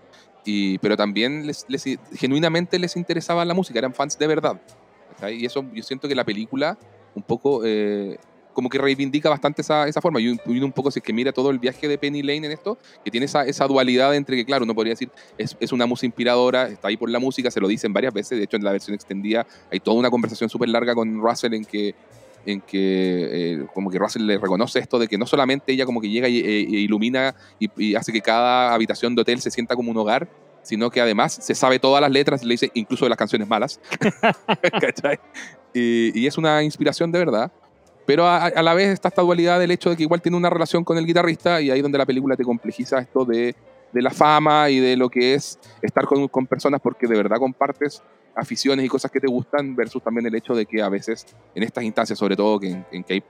Y, pero también les, les- genuinamente les interesaba la música, eran fans de verdad. ¿cachai? Y eso yo siento que la película un poco eh, como que reivindica bastante esa, esa forma. Y un, un poco si es que mira todo el viaje de Penny Lane en esto, que tiene esa, esa dualidad entre que, claro, uno podría decir, es, es una música inspiradora, está ahí por la música, se lo dicen varias veces, de hecho en la versión extendida hay toda una conversación súper larga con Russell en que en que eh, como que Russell le reconoce esto de que no solamente ella como que llega y, e- ilumina y, hace que cada habitación de hotel se sienta como un hogar, sino que además se sabe todas las letras, le dice incluso de las canciones malas. Y, y es una inspiración de verdad. Pero a, a la vez está esta dualidad del hecho de que igual tiene una relación con el guitarrista y ahí donde la película te complejiza esto de, de la fama y de lo que es estar con, con personas porque de verdad compartes aficiones y cosas que te gustan versus también el hecho de que a veces en estas instancias, sobre todo que en, en que hay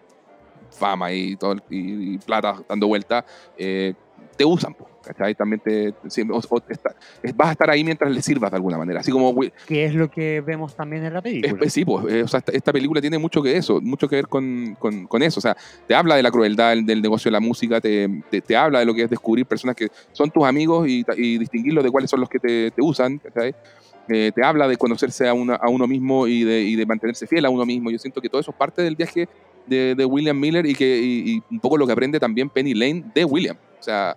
fama y, todo, y, y plata dando vuelta, eh, te usan, po, ¿cachai? También te, sí, o- o está- es- vas a estar ahí mientras le sirvas de alguna manera. Así como Que es lo que vemos también en la película. es- sí, pues, eh, o sea, esta, esta película tiene mucho que eso, mucho que ver con, con- con eso. O sea, te habla de la crueldad del, del negocio de la música, te, te- te habla de lo que es descubrir personas que son tus amigos y, y distinguirlos de cuáles son los que te, te usan, ¿cachai? Eh, te habla de conocerse a, una- a uno mismo y de, y de mantenerse fiel a uno mismo. Yo siento que todo eso es parte del viaje de, de William Miller y que y, y un poco lo que aprende también Penny Lane de William. O sea,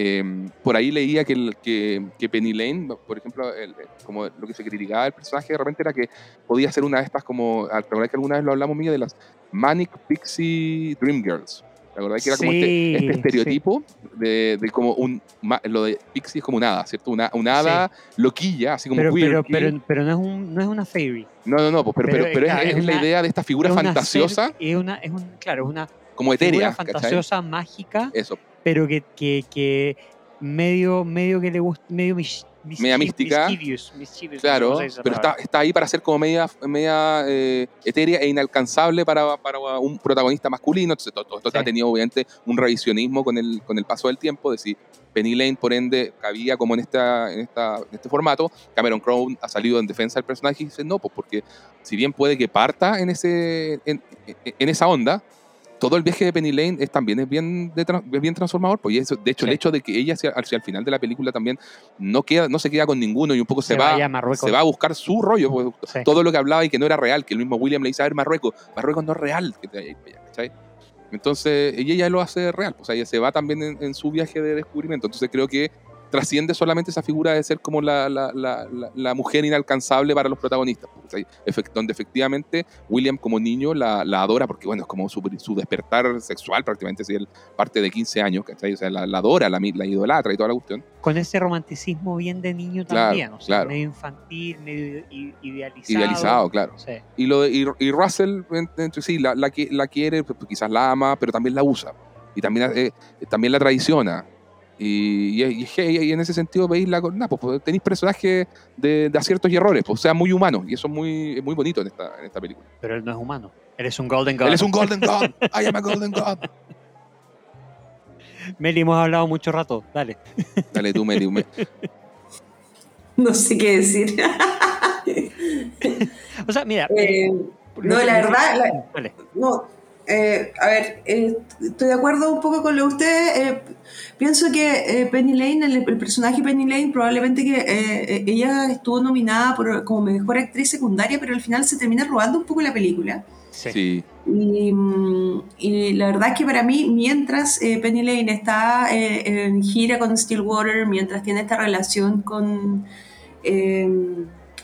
eh, por ahí leía que, el- que, que Penny Lane, por ejemplo, el- como lo que se criticaba del personaje de repente era que podía ser una de estas como, ¿te acordás que alguna vez lo hablamos, Miguel, de las Manic Pixie Dream Girls? ¿Te acordás que era como este, Sí, este sí. estereotipo de, de como un, lo de Pixie es como un hada, ¿cierto? Una, un hada loquilla, así como pero, pero, pero, pero no, es un, no es una fairy. no, no, no, pues, pero, pero, pero, es, es es la una- idea de esta figura Es una fantasiosa, ser- Es una, es un, claro, es una como etérea, ¿cachai? fantasiosa, mágica, Eso, pero que, que, que medio, medio que le gusta, medio media Mischief- mística. mischievous, mischievous, Claro, ¿cómo se dice esa pero está, está ahí para ser como media, media eh, etérea e inalcanzable para, para un protagonista masculino. Entonces, todo, todo esto Sí. ha tenido obviamente un revisionismo con el, con el paso del tiempo, de si Penny Lane, por ende, cabía como en, esta, en, esta, en este formato. Cameron Crowe ha salido en defensa del personaje y dice, no, pues porque si bien puede que parta en, ese, en, en- en esa onda, todo el viaje de Penny Lane es, también es bien, de es bien transformador. Pues, y eso, de hecho, el Sí. hecho de que ella hacia, hacia el final de la película también no, queda, no se queda con ninguno y un poco se, Se va, a se va a buscar su rollo. pues, Sí. Todo lo que hablaba y que no era real, que el mismo William le dice, a ver, Marruecos, Marruecos no es real. Que te vayas para allá", ¿cachai? Entonces, y ella lo hace real, pues, o sea, ella se va también en, en su viaje de descubrimiento. Entonces, creo que trasciende solamente esa figura de ser como la, la, la, la- la mujer inalcanzable para los protagonistas, ¿cachai? Efect- donde efectivamente William como niño la, adora, porque bueno, es como su, su despertar sexual prácticamente, si él parte de 15 años, ¿cachai? O sea, la, adora, la, idolatra y toda la cuestión. Con ese romanticismo bien de niño Claro, también, o sea, claro. medio infantil, medio idealizado. Idealizado, claro. Sí. Y, lo de- y, y Russell, en- entre sí, la, la, la quiere, pues, quizás la ama, pero también la usa. Y también, eh, también la traiciona. Y, y, y- y en ese sentido veis la nah, pues, pues, tenéis personajes de, de aciertos y errores, pues, o sea, muy humanos. Y eso es muy, es muy bonito en esta, en esta película. Pero él no es humano. Él es un Golden God. Él es un Golden God. I am a Golden God. Meli, hemos hablado mucho rato. Dale. Dale tú, Meli. me- No sé qué decir. O sea, mira. Eh, no, la verdad, la- Dale. No, eh, a ver, eh, estoy de acuerdo un poco con lo de usted. eh, pienso que eh, Penny Lane, el, el personaje Penny Lane, probablemente que eh, ella estuvo nominada por, como mejor actriz secundaria, pero al final se termina robando un poco la película. Sí. Y, mm, y la verdad es que para mí, mientras eh, Penny Lane está eh, en gira con Stillwater, mientras tiene esta relación con, eh,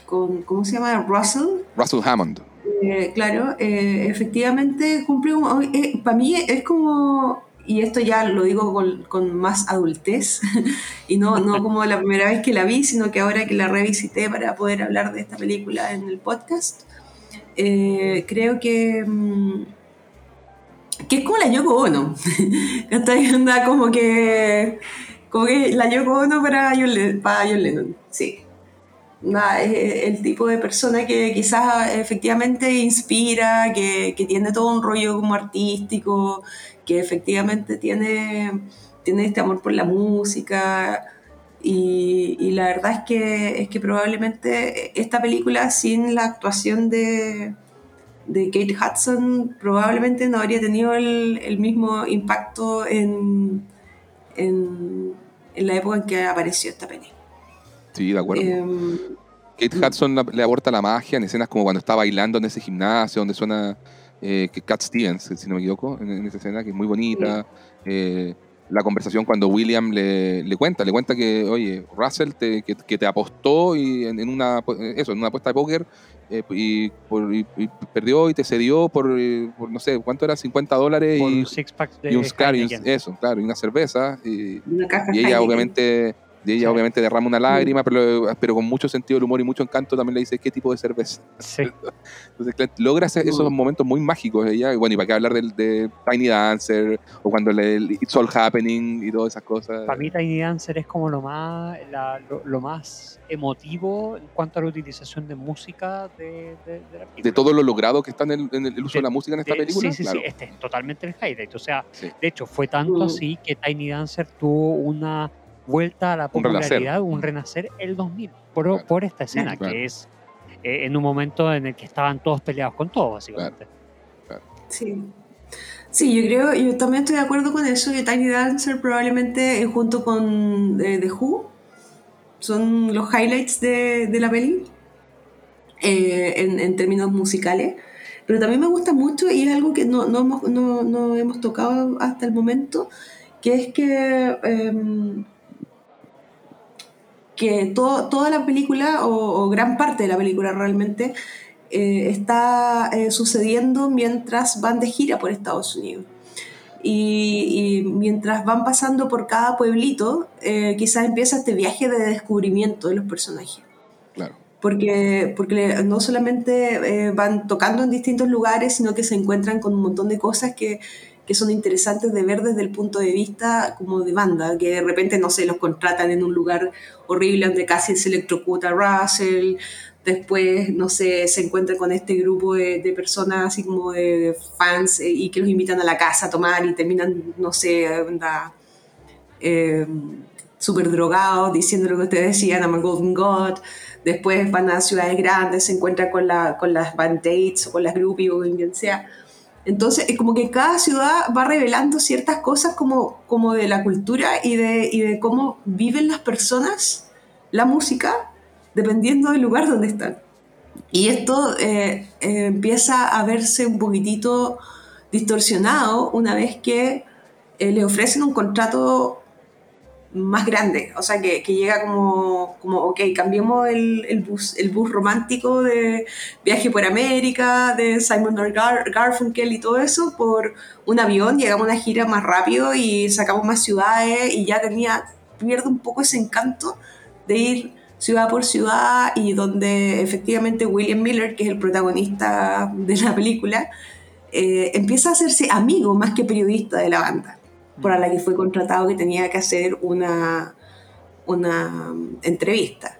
con ¿cómo se llama? Russell, Russell Hammond. Eh, claro, eh, efectivamente cumple un... eh, para mí es como, y esto ya lo digo con, más adultez, y no, no como la primera vez que la vi, sino que ahora que la revisité para poder hablar de esta película en el podcast, creo que... mm, que es como la Yoko Ono. Como que... Como que la Yoko Ono para John, para John Lennon. Sí. Es el tipo de persona que quizás efectivamente inspira, que, que tiene todo un rollo como artístico, que efectivamente tiene, tiene este amor por la música. Y, y la verdad es que, es que probablemente esta película sin la actuación de, de Kate Hudson probablemente no habría tenido el, el mismo impacto en, en, en la época en que apareció esta peli. Sí, de acuerdo. Em, Kate Hudson la- le aporta la magia en escenas como cuando está bailando en ese gimnasio donde suena eh, que Cat Stevens, si no me equivoco, en, en esa escena que es muy bonita. Eh, la conversación cuando William le, le cuenta, le cuenta que, oye, Russell te, que, que te apostó y en, en una eso, en una apuesta de póker eh, y, por- y- y perdió y te cedió por, eh, por, no sé, ¿cuánto era? 50 dólares Por y, un six pack de y un claro, y un- eso, claro, y una cerveza. Y, una caja y ella Heineken. obviamente, y ella Sí. obviamente derrama una lágrima, pero, pero con mucho sentido del humor y mucho encanto también le dice qué tipo de cerveza. Sí. Entonces claro, logra esos Mm. momentos muy mágicos ella. Y bueno, y para qué hablar del de Tiny Dancer, o cuando le, el It's All Happening y todas esas cosas. Para mí Tiny Dancer es como lo más, la- lo, lo más emotivo en cuanto a la utilización de música de, de, de la película. de todo lo logrado que está en el, en el uso De- de la música en esta De- película. Sí, sí, claro. sí, este es totalmente el highlight. O sea, Sí. de hecho, fue tanto Mm. así que Tiny Dancer tuvo una vuelta a la Un renacer. popularidad, un renacer el 2000, por, Claro. por esta escena, Claro. que es eh, en un momento en el que estaban todos peleados con todo, básicamente. Sí. Sí, yo creo, yo también estoy de acuerdo con eso, que Tiny Dancer probablemente eh, junto con eh, The Who son los highlights de, de la peli eh, en, en términos musicales. Pero también me gusta mucho y es algo que no, no hemos, no, no hemos tocado hasta el momento, que es que, em, que todo- toda la película, o, o gran parte de la película realmente, eh, está eh, sucediendo mientras van de gira por Estados Unidos. Y, y mientras van pasando por cada pueblito, eh, quizás empieza este viaje de descubrimiento de los personajes. claro. Porque, porque no solamente eh, van tocando en distintos lugares, sino que se encuentran con un montón de cosas que, que son interesantes de ver desde el punto de vista como de banda, que de repente, no sé, los contratan en un lugar horrible donde casi se electrocuta Russell, después, no sé, se encuentran con este grupo de, personas así como de, fans eh, y que los invitan a la casa a tomar y terminan, no sé, anda, eh, súper drogados, diciendo lo que ustedes decían, I'm a Golden God. Después van a ciudades grandes, se encuentran con, la, con las band-aids o con las groupies o quien sea. Entonces, es como que cada ciudad va revelando ciertas cosas como, como de la cultura y de, y de cómo viven las personas la música dependiendo del lugar donde están. Y esto eh, empieza a verse un poquitito distorsionado una vez que eh, le ofrecen un contrato más grande, o sea, que, llega como, como, ok, cambiemos el, el, bus, el bus romántico de Viaje por América, de Simon Gar Garfunkel y todo eso, por un avión, llegamos a una gira más rápido y sacamos más ciudades y ya tenía, pierde un poco ese encanto de ir ciudad por ciudad y donde efectivamente William Miller, que es el protagonista de la película, eh, empieza a hacerse amigo más que periodista de la banda por la que fue contratado que tenía que hacer una, una entrevista.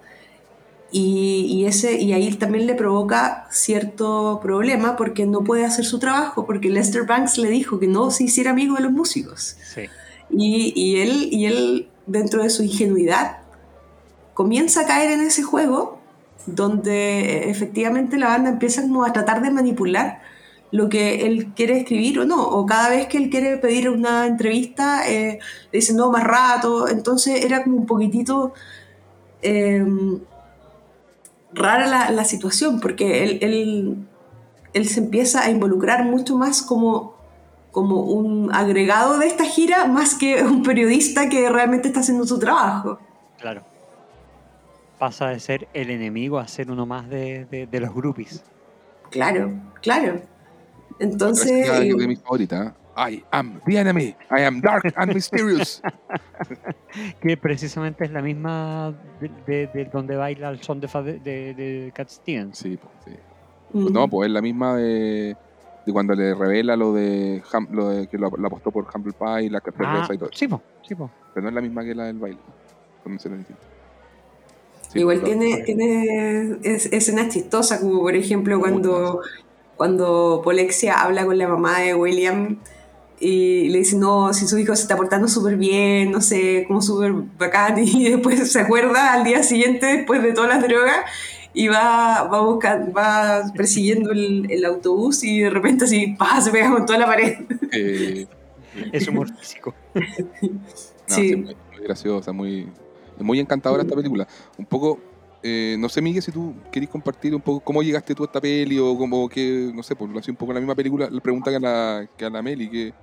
Y, y, ese, y ahí también le provoca cierto problema porque no puede hacer su trabajo, porque Lester Banks le dijo que no se hiciera amigo de los músicos. Sí. Y, y, él, y él, dentro de su ingenuidad, comienza a caer en ese juego donde efectivamente la banda empieza como a tratar de manipular lo que él quiere escribir o no, o cada vez que él quiere pedir una entrevista, eh, le dicen no, más rato, entonces era como un poquitito em, rara la, la, situación, porque él, él, él, se empieza a involucrar mucho más como, como un agregado de esta gira, más que un periodista que realmente está haciendo su trabajo. Claro. Pasa de ser el enemigo a ser uno más de, de, de los groupies. Claro, claro. Entonces. Es de mi favorita. I am the enemy. I am dark and mysterious. que precisamente es la misma de, de, donde baila el son de, de, de Cat Stevens. Sí, pues, sí. Pues no, pues es la misma de, de cuando le revela lo de, lo de que lo, apostó por Humble Pie y la ah, y todo. Sí, pues, sí, pues. Pero no es la misma que la del baile. Con sí, Igual tiene, tiene escenas chistosas, como por ejemplo cuando cuando Polexia habla con la mamá de William y le dice, no, si su hijo se está portando súper bien, no sé, como súper bacán, y después se acuerda al día siguiente, después de todas las drogas, y va, va, buscar, va persiguiendo el, el, autobús y de repente así, ¡pah! se pega con toda la pared. Eh, es humor físico. sí. muy, muy graciosa, muy, muy encantadora esta película. Un poco eh, no sé, Miguel, si tú querés compartir un poco cómo llegaste tú a esta peli o como que, no sé, por lo un poco la misma película, la pregunta que a la, que a la Meli, ¿qué,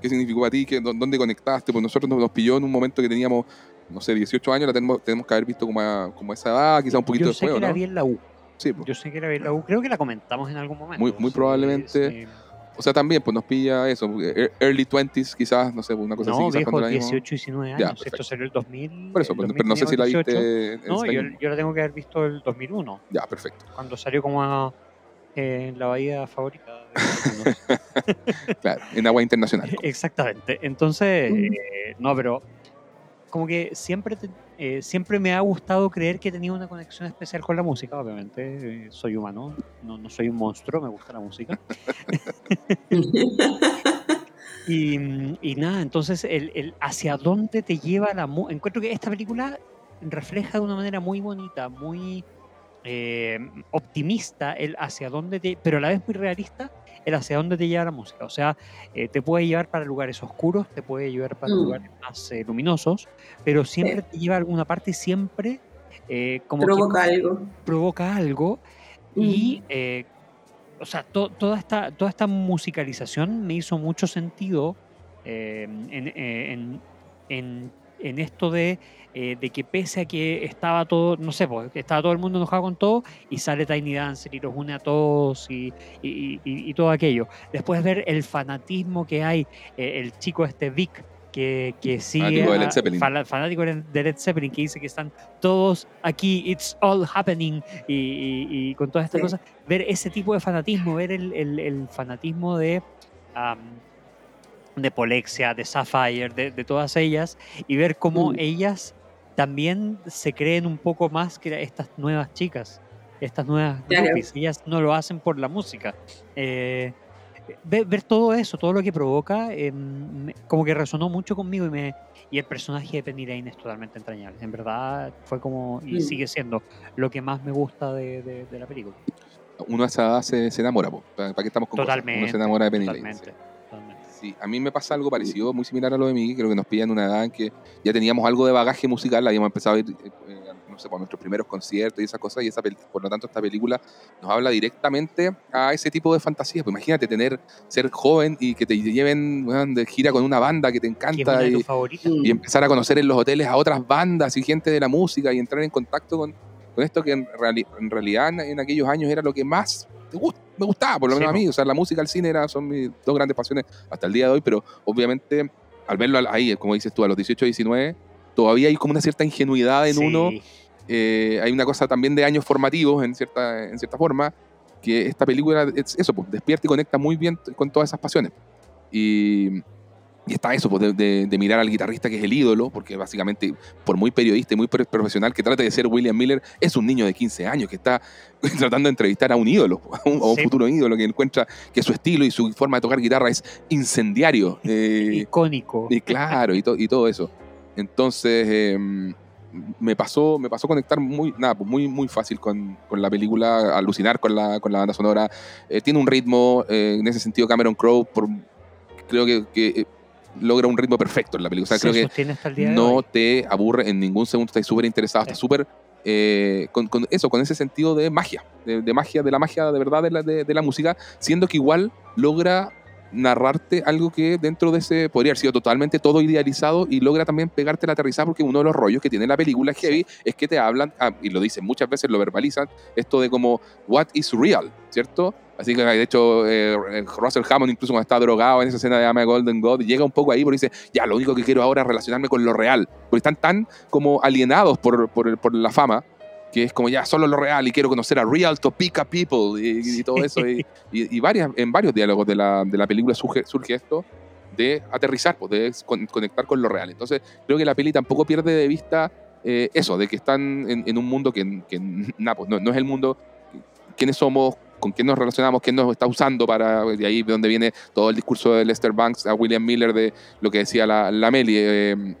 qué significó para ti? ¿Dónde conectaste? Pues nosotros nos, pilló en un momento que teníamos, no sé, 18 años, la tenemos, tenemos que haber visto como, a, como esa edad, quizá un poquito Yo sé después, que ¿no? la vi en la U. Sí, pues. Yo sé que la vi en la U. Creo que la comentamos en algún momento. Muy, muy probablemente. O sea, también, pues nos pilla eso, e-, early 20s quizás, no sé, una cosa no, así. No, viejo, 18, 19 años. Ya, Esto salió el 2000. Por eso, 2000, pero no sé si la viste. No, yo, yo, la tengo que haber visto el 2001. Ya, perfecto. Cuando salió como a, eh, en la bahía favorita. De claro, en agua internacional. Exactamente. Entonces, eh, no, pero como que siempre, te, eh, siempre me ha gustado creer que tenía una conexión especial con la música, obviamente. Eh, soy humano, no, no, soy un monstruo, me gusta la música. y, y, nada, entonces, el, el, hacia dónde te lleva la música. Encuentro que esta película refleja de una manera muy bonita, muy eh, optimista, el hacia dónde te, pero a la vez muy realista, el hacia dónde te lleva la música. O sea, eh, te puede llevar para lugares oscuros, te puede llevar para mm. lugares más eh, luminosos, pero siempre sí. te lleva a alguna parte y siempre eh, como provoca algo. Provoca algo mm. y, o sea, to, toda, esta, toda esta musicalización me hizo mucho sentido en, en, en, en esto de eh, de que pese a que estaba todo, no sé, pues, estaba todo el mundo enojado con todo, y sale Tiny Dancer y los une a todos y, y, y, y todo aquello. Después ver el fanatismo que hay, eh, el chico este Vic, que, que sigue fanático de Led Zeppelin. A, fanático de Led Zeppelin, que dice que están todos aquí, it's all happening, y, y con todas estas sí. cosas, ver ese tipo de fanatismo, ver el, el, el fanatismo de... Um, de Polexia, de Sapphire, de, de todas ellas, y ver cómo Mm. ellas también se creen un poco más que estas nuevas chicas, estas nuevas groupies. Ellas no lo hacen por la música. Eh, ver, ver todo eso, todo lo que provoca, eh, como que resonó mucho conmigo y, me, y el personaje de Penny Lane es totalmente entrañable. En verdad fue como, y Mm. sigue siendo, lo que más me gusta de, de- de la película. Uno a esa edad se, se enamora, ¿para qué estamos con cosas? Totalmente. Uno se enamora de Penny Lane, totalmente, sí. Sí, a mí me pasa algo parecido, muy similar a lo de Miguel, creo que nos pillan una edad en que ya teníamos algo de bagaje musical, habíamos empezado a ir, eh, no sé, por nuestros primeros conciertos y esas cosas, y esa por lo tanto esta película nos habla directamente a ese tipo de fantasías. Pues imagínate tener, ser joven y que te lleven de gira con una banda que te encanta y, empezar a conocer en los hoteles a otras bandas y gente de la música y entrar en contacto con, con esto que en, reali- en realidad en, en aquellos años era lo que más gust- me gustaba, por lo Sí, menos a mí. O sea, la música, el cine era, son mis dos grandes pasiones hasta el día de hoy, pero obviamente al verlo ahí, como dices tú, a los 18, 19, todavía hay como una cierta ingenuidad en Sí. uno. Eh, hay una cosa también de años formativos, en cierta, en cierta forma, que esta película es eso, pues, despierta y conecta muy bien con todas esas pasiones. Y, y está eso, pues, de, de- de mirar al guitarrista que es el ídolo, porque básicamente, por muy periodista y muy pro- profesional que trate de ser William Miller, es un niño de 15 años que está tratando de entrevistar a un ídolo, a un, a un Sí. futuro ídolo, que encuentra que su estilo y su forma de tocar guitarra es incendiario. eh, Icónico. y claro, y, to- y todo eso. Entonces, eh, me pasó me pasó conectar muy, nada, pues muy, muy fácil con, con la película, alucinar con la, con la banda sonora. Eh, tiene un ritmo, eh, en ese sentido, Cameron Crowe, por, creo que, que, logra un ritmo perfecto en la película. O sea, se creo que no te aburre en ningún segundo, estás súper interesado, estás súper eh, con, con eso, con ese sentido de magia, de, de magia, de la magia de verdad de la, de, de la música, siendo que igual logra narrarte algo que dentro de ese podría haber sido totalmente todo idealizado y logra también pegarte la aterrizada porque uno de los rollos que tiene la película heavy es que te hablan, ah, y lo dicen muchas veces, lo verbalizan, esto de como what is real, ¿cierto? Así que de hecho eh, Russell Hammond incluso cuando está drogado en esa escena de I'm a Golden God llega un poco ahí porque dice, ya lo único que quiero ahora es relacionarme con lo real, porque están tan como alienados por, por, por la fama que es como ya solo lo real y quiero conocer a Real Topeka People y, y todo eso. Y, y- y varias, en varios diálogos de la, de la película surge, surge esto de aterrizar, pues, de con- conectar con lo real. Entonces creo que la peli tampoco pierde de vista eh, eso, de que están en, en un mundo que, que nada, pues, no, no es el mundo, quiénes somos, con quién nos relacionamos, quién nos está usando para, de ahí donde viene todo el discurso de Lester Banks a William Miller de lo que decía la, la Meli. eh,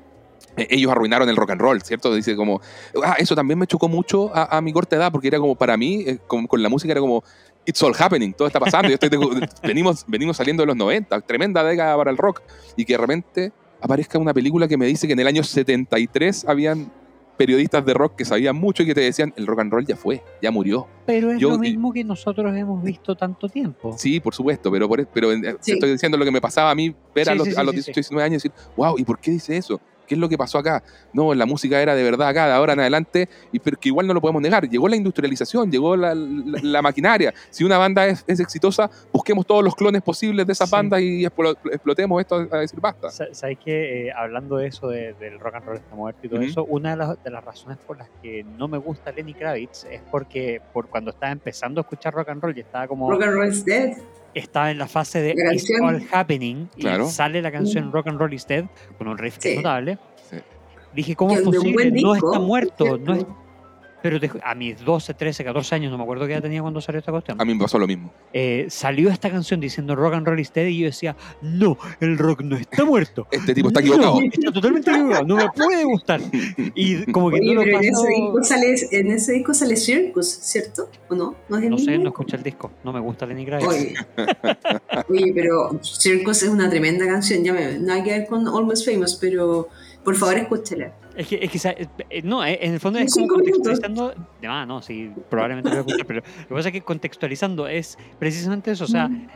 ellos arruinaron el rock and roll, ¿cierto? Dice como, ah, eso también me chocó mucho a, a mi corta edad, porque era como para mí, eh, con, con la música era como, it's all happening, todo está pasando, yo estoy de- venimos, venimos saliendo de los 90, tremenda década para el rock, y que de repente aparezca una película que me dice que en el año 73 habían periodistas de rock que sabían mucho y que te decían, el rock and roll ya fue, ya murió. Pero es Yo- lo mismo que nosotros hemos visto tanto tiempo. Sí, por supuesto, pero, por, pero eh, Sí. estoy diciendo lo que me pasaba a mí ver a Sí, los, sí, a los sí, 18, 19 años y decir, wow, ¿y por qué dice eso? ¿Qué es lo que pasó acá? No, la música era de verdad acá, de ahora en adelante, y pero que igual no lo podemos negar. Llegó la industrialización, llegó la, la- la maquinaria. Si una banda es, es exitosa, busquemos todos los clones posibles de esas Sí. bandas y explo- explotemos esto a decir basta. Sa- ¿Sabes que hablando de eso, de- del rock and roll está muerto y todo Ujú. eso, una de las, de las razones por las que no me gusta Lenny Kravitz es porque por cuando estaba empezando a escuchar rock and roll y estaba como Rock and Roll is Dead. Estaba en la fase de It's. All Happening y Claro. sale la canción Mm. Rock and Roll is Dead con un riff que es Sí. notable. Sí. Dije, ¿cómo es posible? No está muerto. No es. Pero te- a mis 12, 13, 14 años, no me acuerdo qué edad tenía cuando salió esta cuestión. A mí me pasó lo mismo. eh, salió esta canción diciendo Rock and Roll is Dead y yo decía, no, el rock no está muerto. Este tipo está No, equivocado. está totalmente equivocado, no me puede gustar. Y como que Oye, no lo pero en ese, pasó. disco sale, en ese disco sale Circus, ¿cierto? ¿O no? ¿No es el No sé, mismo? no escuché el disco, no me gusta Lenny Kravitz. Oye. Oye, pero Circus es una tremenda canción. Ya me, nada que ver con Almost Famous, pero por favor escúchela. Es que, es que eh, no, eh, en el fondo es como contextualizando. Ah, no, sí, probablemente lo voy a escuchar, pero lo que pasa es que contextualizando es precisamente eso. O sea, Mm.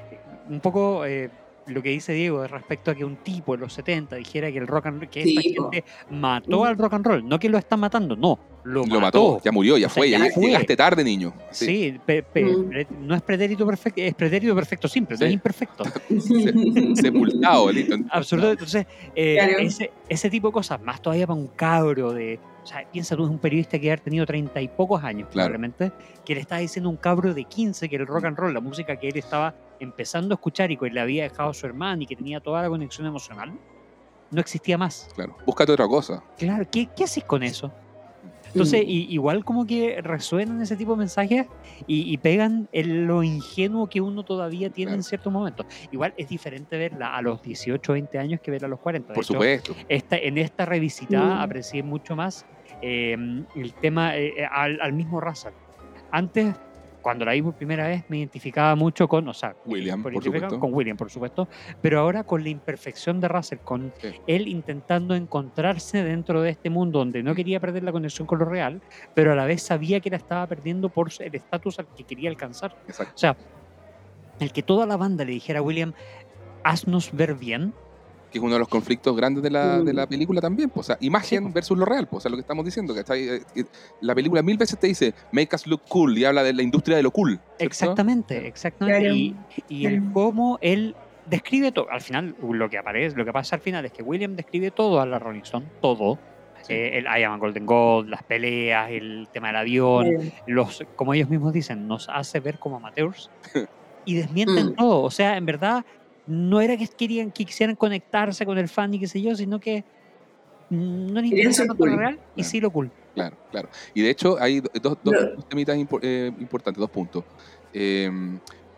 un poco eh, lo que dice Diego respecto a que un tipo en los 70 dijera que el rock and roll, que esta Sí, gente mató al rock and roll, no que lo está matando, no, lo, Lo mató, ya murió, ya O sea, fue, ya, ya fue. llegaste tarde, niño. Sí. Sí, pe- pe- Mm. no es pretérito perfecto, es pretérito perfecto simple, no Sí. es imperfecto. Se- sepultado, listo. Absurdo. Entonces, eh, Claro. ese, ese tipo de cosas, más todavía para un cabro de. O sea, piensa tú, es un periodista que haber tenido treinta y pocos años, Claro. probablemente, que le está diciendo a un cabro de 15 que el rock and roll, la música que él estaba empezando a escuchar y que le había dejado a su hermano y que tenía toda la conexión emocional, no existía más. Claro. Búscate otra cosa. Claro, ¿qué, qué haces con eso? Entonces, Mm. igual como que resuenan ese tipo de mensajes y, y pegan en lo ingenuo que uno todavía tiene en Claro. ciertos momentos. Igual es diferente verla a los 18 o 20 años que verla a los 40. De Por hecho, supuesto. esta, en esta revisitada Mm. aprecié mucho más eh, el tema eh, eh, al, al mismo Russell. Antes, cuando la vi por primera vez, me identificaba mucho con, o sea, William, por supuesto. con William, por supuesto, pero ahora con la imperfección de Russell, con Sí. él intentando encontrarse dentro de este mundo donde no quería perder la conexión con lo real, pero a la vez sabía que la estaba perdiendo por el estatus al que quería alcanzar. Exacto. O sea, el que toda la banda le dijera a William, haznos ver bien, Que es uno de los conflictos grandes de la, de la Mm. película también. pues, O sea, imagen Sí, versus lo real. pues, O sea, lo que estamos diciendo. ¿cachai? Eh, eh, La película mil veces te dice, make us look cool. Y habla de la industria de lo cool. ¿cierto? Exactamente, exactamente. Claro, Y, y el cómo él describe todo. Al final, lo que aparece, lo que pasa al final es que William describe todo a la Rolling Stone, todo. Sí. Eh, el I am a Golden Gold, las peleas, el tema del avión, Claro. los, como ellos mismos dicen, nos hace ver como amateurs y desmienten Mm. todo. O sea, en verdad, no era que querían que quisieran conectarse con el fan y qué sé yo, sino que no les interesa lo cool. real y Claro. sí lo cool. Claro, claro. Y de hecho hay do- dos, dos, temitas impo- eh, importantes, dos puntos. Eh,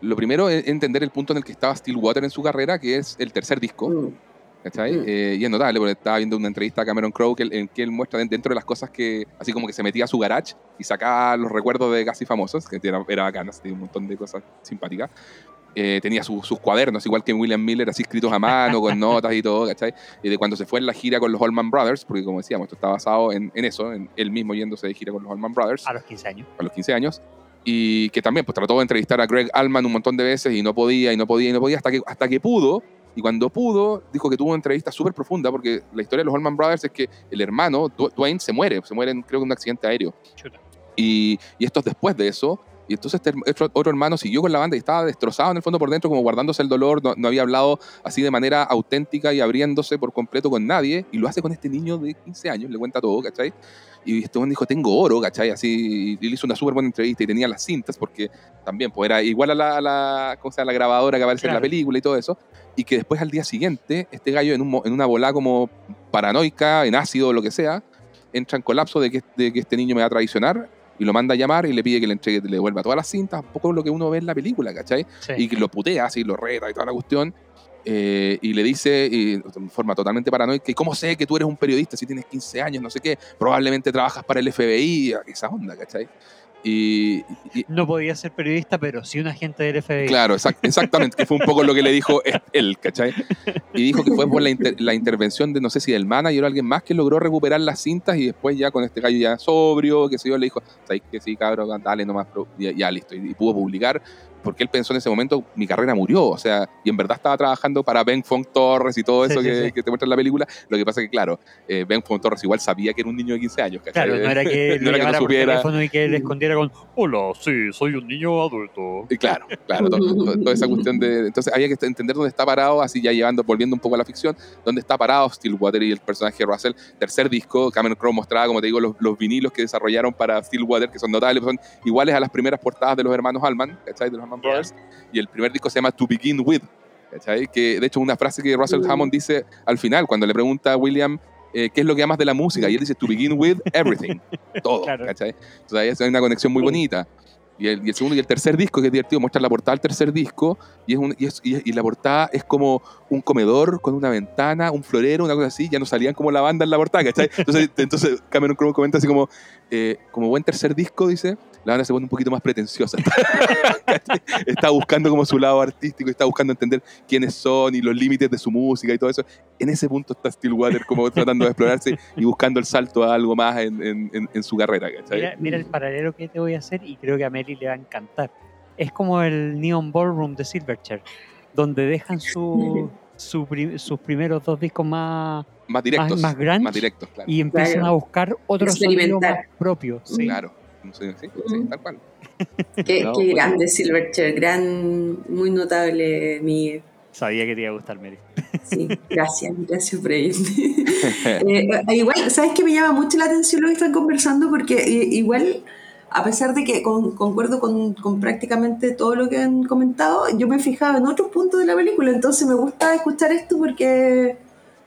lo primero es entender el punto en el que estaba Stillwater en su carrera, que es el tercer disco. Mm. ¿cachai? Mm. Eh, y es notable, porque estaba viendo una entrevista a Cameron Crowe que, en que él muestra den- dentro de las cosas que, así como que se metía a su garage y sacaba los recuerdos de casi famosos, que era, era bacán, así, un montón de cosas simpáticas. Eh, tenía su- sus cuadernos, igual que William Miller, así escritos a mano, con notas y todo, ¿cachai? Y de cuando se fue en la gira con los Allman Brothers, porque como decíamos, esto está basado en, en eso, en él mismo yéndose de gira con los Allman Brothers A los 15 años. a los 15 años. Y que también pues, trató de entrevistar a Greg Allman un montón de veces y no podía, y no podía, y no podía, hasta que, hasta que pudo. Y cuando pudo, dijo que tuvo una entrevista súper profunda, porque la historia de los Allman Brothers es que el hermano, Dwayne, se muere, se muere en, creo que en un accidente aéreo. Chuta. Y, y esto es después de eso. Y entonces este, herma- otro, hermano siguió con la banda y estaba destrozado en el fondo por dentro, como guardándose el dolor, no, no había hablado así de manera auténtica y abriéndose por completo con nadie. Y lo hace con este niño de 15 años, le cuenta todo, ¿cachai? Y este hombre dijo, tengo oro, ¿cachai? Así, y le hizo una súper buena entrevista y tenía las cintas, porque también pues, era igual a la, a la, ¿cómo se llama? la grabadora que aparece en la Claro. película y todo eso. Y que después al día siguiente, este gallo en, un en una bola como paranoica, en ácido o lo que sea, entra en colapso de que, de que este niño me va a traicionar y lo manda a llamar y le pide que le entregue, le devuelva todas las cintas, un poco lo que uno ve en la película, ¿cachai? Sí. Y que lo putea así, lo reta y toda la cuestión. eh, y le dice y, de forma totalmente paranoica, ¿y cómo sé que tú eres un periodista si tienes 15 años, no sé qué? Probablemente trabajas para el FBI, esa onda, ¿cachai? Y, y- No podía ser periodista, pero sí un agente del FBI. claro, exact- exactamente, que fue un poco lo que le dijo es- él, ¿cachai? Y dijo que fue por la, inter- la intervención de, no sé si del manager o alguien más, que logró recuperar las cintas y después ya con este gallo ya sobrio, que sé yo, le dijo, ¿sabes que sí, cabrón? Dale nomás, ya listo. Y, y pudo publicar, porque él pensó en ese momento, mi carrera murió, o sea, y en verdad estaba trabajando para Ben Fong Torres y todo eso sí, que, sí. que te muestra en la película. Lo que pasa es que, claro, eh, Ben Fong Torres igual sabía que era un niño de 15 años, ¿cachai? Claro, no era que No era que no supiera. teléfono y que le escondiera con Hola, sí, soy un niño adulto. Y Claro, claro, to- to- toda esa cuestión de. Entonces había que entender dónde está parado, así ya llevando, volviendo un poco a la ficción, dónde está parado Stillwater y el personaje de Russell. Tercer disco, Cameron Crowe mostraba, como te digo, los, los vinilos que desarrollaron para Stillwater, que son notables, son iguales a las primeras portadas de los hermanos Allman, ¿cachai? De los Allman Ya. Brothers. Y el primer disco se llama To Begin With, ¿cachai? Que de hecho es una frase que Russell Mm. Hammond dice al final, cuando le pregunta a William. eh, ¿Qué es lo que amas de la música? Y él dice, to begin with everything. Todo, Claro. ¿cachai? Entonces ahí hay una conexión muy Sí. bonita. Y el, y el segundo y el tercer disco, que es divertido, muestra la portada del tercer disco, y, es un, y es- y la portada es como un comedor con una ventana, un florero, una cosa así, ya no salían como la banda en la portada, ¿cachai? Entonces, entonces Cameron Crowe comenta así como, eh, como buen tercer disco, dice, la banda se pone un poquito más pretenciosa. está buscando como su lado artístico, está buscando entender quiénes son y los límites de su música y todo eso. En ese punto está Stillwater como tratando de explorarse y buscando el salto a algo más en, en- en- en su carrera. Mira, mira el paralelo que te voy a hacer y creo que a Meli le va a encantar. Es como el Neon Ballroom de Silverchair, donde dejan su, su sus primeros dos discos más Más directos. más grunge más directos, claro. y empiezan Claro. a buscar otro sonido Experimentar. más propio. Sí. Claro. Sí, sí, sí, Mm. tal cual. Qué, No, qué bueno. grande Silverchair, gran, muy notable, Miguel. Sabía que te iba a gustar, Meli. Sí, gracias, gracias por ello. Eh, eh, igual, ¿sabes qué me llama mucho la atención lo que están conversando? Porque eh, igual a pesar de que con- concuerdo con, con prácticamente todo lo que han comentado, yo me he fijado en otros puntos de la película, entonces me gusta escuchar esto porque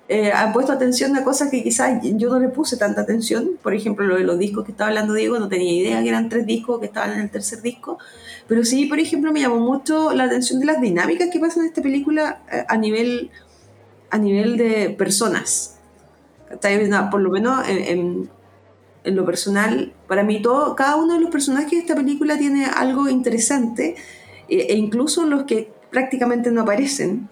eh, han puesto atención a cosas que quizás yo no le puse tanta atención. Por ejemplo, lo de los discos que estaba hablando Diego, no tenía idea que eran tres discos que estaban en el tercer disco. Pero sí, por ejemplo, me llamó mucho la atención de las dinámicas que pasan en esta película eh, a nivel, a nivel de personas. Por lo menos en, en- en lo personal, para mí todo, cada uno de los personajes de esta película tiene algo interesante e, e incluso los que prácticamente no aparecen,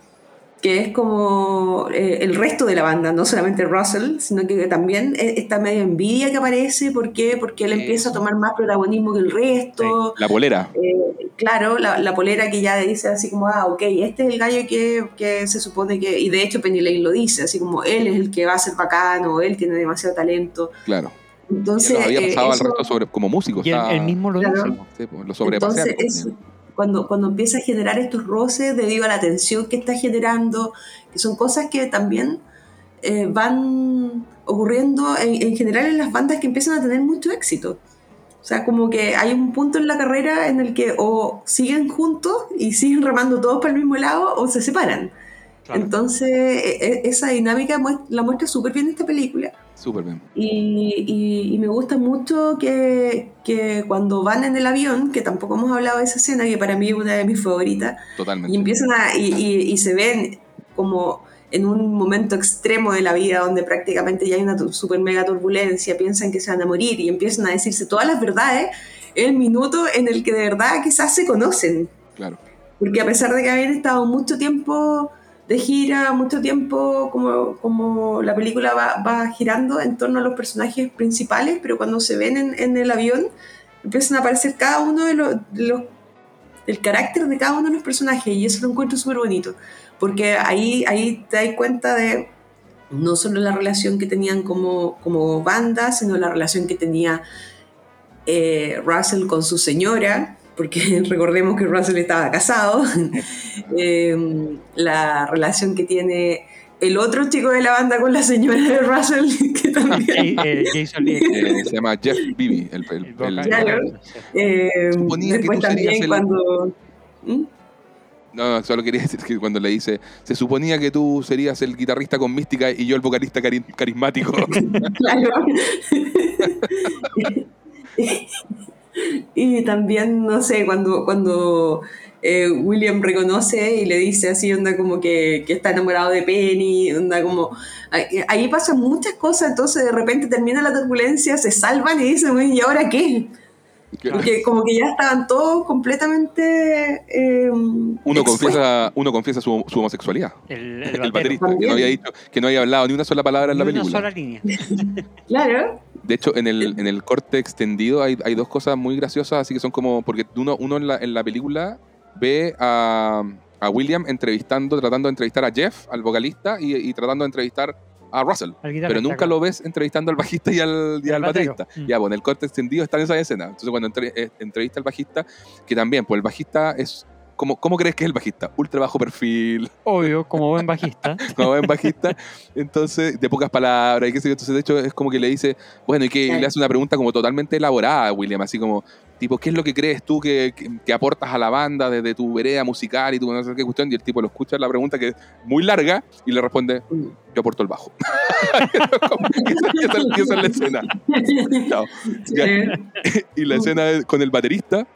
que es como eh, el resto de la banda, no solamente Russell, sino que también eh, esta medio envidia que aparece, ¿por qué? Porque él empieza a tomar más protagonismo que el resto. La polera. Eh, claro, la, la polera que ya dice así como, ah, ok, este es el gallo que, que se supone que, y de hecho Penny Lane lo dice, así como él es el que va a ser bacano, él tiene demasiado talento. Claro. Entonces, y lo había eh, pasado al resto sobre, como músico. Y él mismo lo Claro. dice. sí, pues, lo sobrepasea. Cuando, cuando empieza a generar estos roces debido a la tensión que está generando, que son cosas que también eh, van ocurriendo en, en general en las bandas que empiezan a tener mucho éxito. O sea, como que hay un punto en la carrera en el que o siguen juntos y siguen remando todos para el mismo lado o se separan. Claro. Entonces, e- e- esa dinámica la muestra súper bien esta película. Súper bien. Y, y- y me gusta mucho que, que cuando van en el avión, que tampoco hemos hablado de esa escena, que para mí es una de mis favoritas, Totalmente. y empiezan a. y, y- y se ven como en un momento extremo de la vida donde prácticamente ya hay una super mega turbulencia, piensan que se van a morir y empiezan a decirse todas las verdades, es el minuto en el que de verdad quizás se conocen. Claro. Porque a pesar de que habían estado mucho tiempo de gira, mucho tiempo como, como la película va, va girando en torno a los personajes principales, pero cuando se ven en, en el avión empiezan a aparecer cada uno de los, de carácter de cada uno de los personajes y eso lo encuentro súper bonito, porque ahí, ahí te das cuenta de no solo la relación que tenían como, como banda, sino la relación que tenía eh, Russell con su señora, porque recordemos que Russell estaba casado, eh, la relación que tiene el otro chico de la banda con la señora de Russell, que también... Jay- eh, Jason Lee. Eh, se llama Jeff Bibi. El, el- el Claro. eh, Suponía que después tú serías también el- cuando... ¿Mm? no, solo quería decir que cuando le dice, se suponía que tú serías el guitarrista con mística y yo el vocalista cari- carismático. Claro. Y también, no sé, cuando, cuando eh, William reconoce y le dice así, onda como que, que está enamorado de Penny, onda como... Ahí, pasan muchas cosas, entonces de repente termina la turbulencia, se salvan y dicen, "Bueno, ¿y ahora qué? Porque como que ya estaban todos completamente... eh, Uno confiesa, uno confiesa su, su homosexualidad. El, el baterista, que no había dicho, que no había hablado ni una sola palabra en la Ni una película. sola línea. Claro, De hecho, en el, en el corte extendido hay, hay dos cosas muy graciosas, así que son como, porque uno, uno en, la, en la película ve a, a William entrevistando, tratando de entrevistar a Jeff, al vocalista, y, y tratando de entrevistar a Russell. Pero nunca claro. lo ves entrevistando al bajista y al, y al baterista. Mm. Ya, bueno, en el corte extendido está en esa escena. Entonces, cuando entre- eh, entrevista al bajista, que también, pues el bajista es. ¿Cómo, ¿Cómo crees que es el bajista? Ultra bajo perfil, Obvio, como buen bajista. como buen bajista. Entonces, de pocas palabras y qué sé yo. Entonces, de hecho, es como que le dice, bueno, y que Claro. le hace una pregunta como totalmente elaborada a William, así como, tipo, ¿qué es lo que crees tú que, que- que aportas a la banda desde tu vereda musical y tu no sé qué cuestión? Y el tipo lo escucha la pregunta que es muy larga y le responde, yo aporto el bajo. Esa, esa- esa es la escena. Eh, Y la escena de- con el baterista,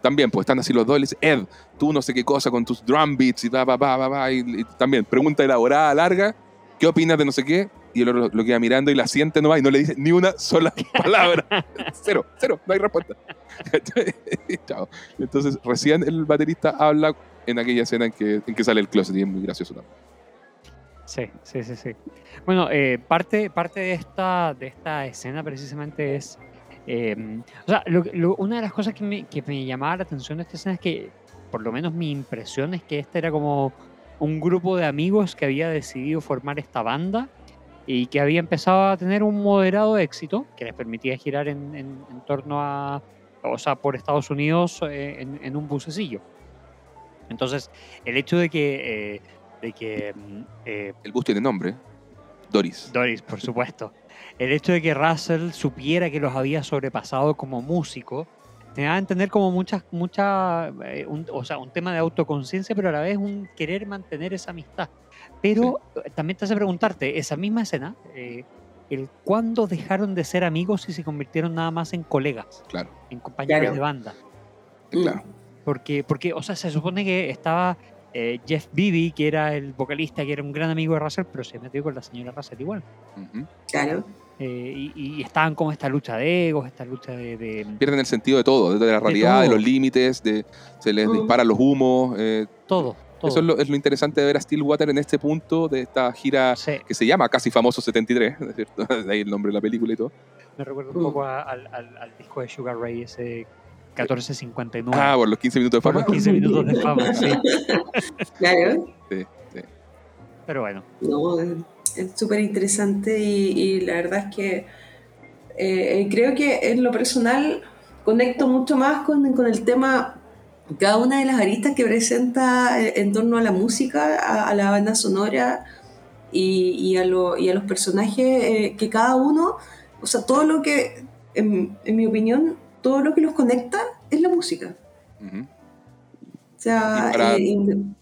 también, pues están así los dos, Ed, tú no sé qué cosa con tus drum beats y va, va, va, va, va, y, también, pregunta elaborada, larga, ¿qué opinas de no sé qué? Y el otro lo, queda mirando y la siente nomás y no le dice ni una sola palabra. cero, cero, no hay respuesta. Chao. Entonces, recién el baterista habla en aquella escena en que, en que sale el closet y es muy gracioso también. Sí, sí, sí, sí. Bueno, eh, parte, parte de, esta, de esta escena precisamente es... eh, o sea, lo lo- una de las cosas que me, que me llamaba la atención de esta escena es que, por lo menos mi impresión es que este era como un grupo de amigos que había decidido formar esta banda y que había empezado a tener un moderado éxito que les permitía girar en, en- en torno a, o sea, por Estados Unidos eh, en, en un bucecillo. Entonces, el hecho de que, eh, de que mm, eh, El bus tiene nombre, Doris. Doris, por supuesto. El hecho de que Russell supiera que los había sobrepasado como músico, te da a entender como muchas, mucha, eh, un- o sea, un tema de autoconciencia, pero a la vez un querer mantener esa amistad. Pero también te hace preguntarte, esa misma escena, eh, el cuándo dejaron de ser amigos y se convirtieron nada más en colegas, Claro, en compañeros Claro. de banda. Claro. Porque, porque, o sea, se supone que estaba eh, Jeff Beebe, que era el vocalista, que era un gran amigo de Russell, pero se metió con la señora Russell igual. Claro. Eh, y, y estaban como esta lucha de egos, esta lucha de... de- Pierden el sentido de todo, de la realidad, de, los límites, de se les disparan los humos. eh, todo, todo. eso es lo, es lo interesante de ver a Stillwater en este punto de esta gira Sí, que se llama Casi Famoso 73, ¿no es cierto? De ahí el nombre de la película y todo. me recuerda un poco a- al, al- al disco de Sugar Ray, ese 1459. Ah, por los 15 minutos de Por fama. los 15 minutos de fama, sí. Claro. Sí, sí. Pero bueno, No, es- súper interesante y, y la verdad es que eh, creo que en lo personal conecto mucho más con, con el tema, cada una de las aristas que presenta eh, en torno a la música, a, a la banda sonora y, y a, lo- y a los personajes, eh, que cada uno, o sea, todo lo que, en, en mi opinión, todo lo que los conecta es la música. O sea, para- eh, in-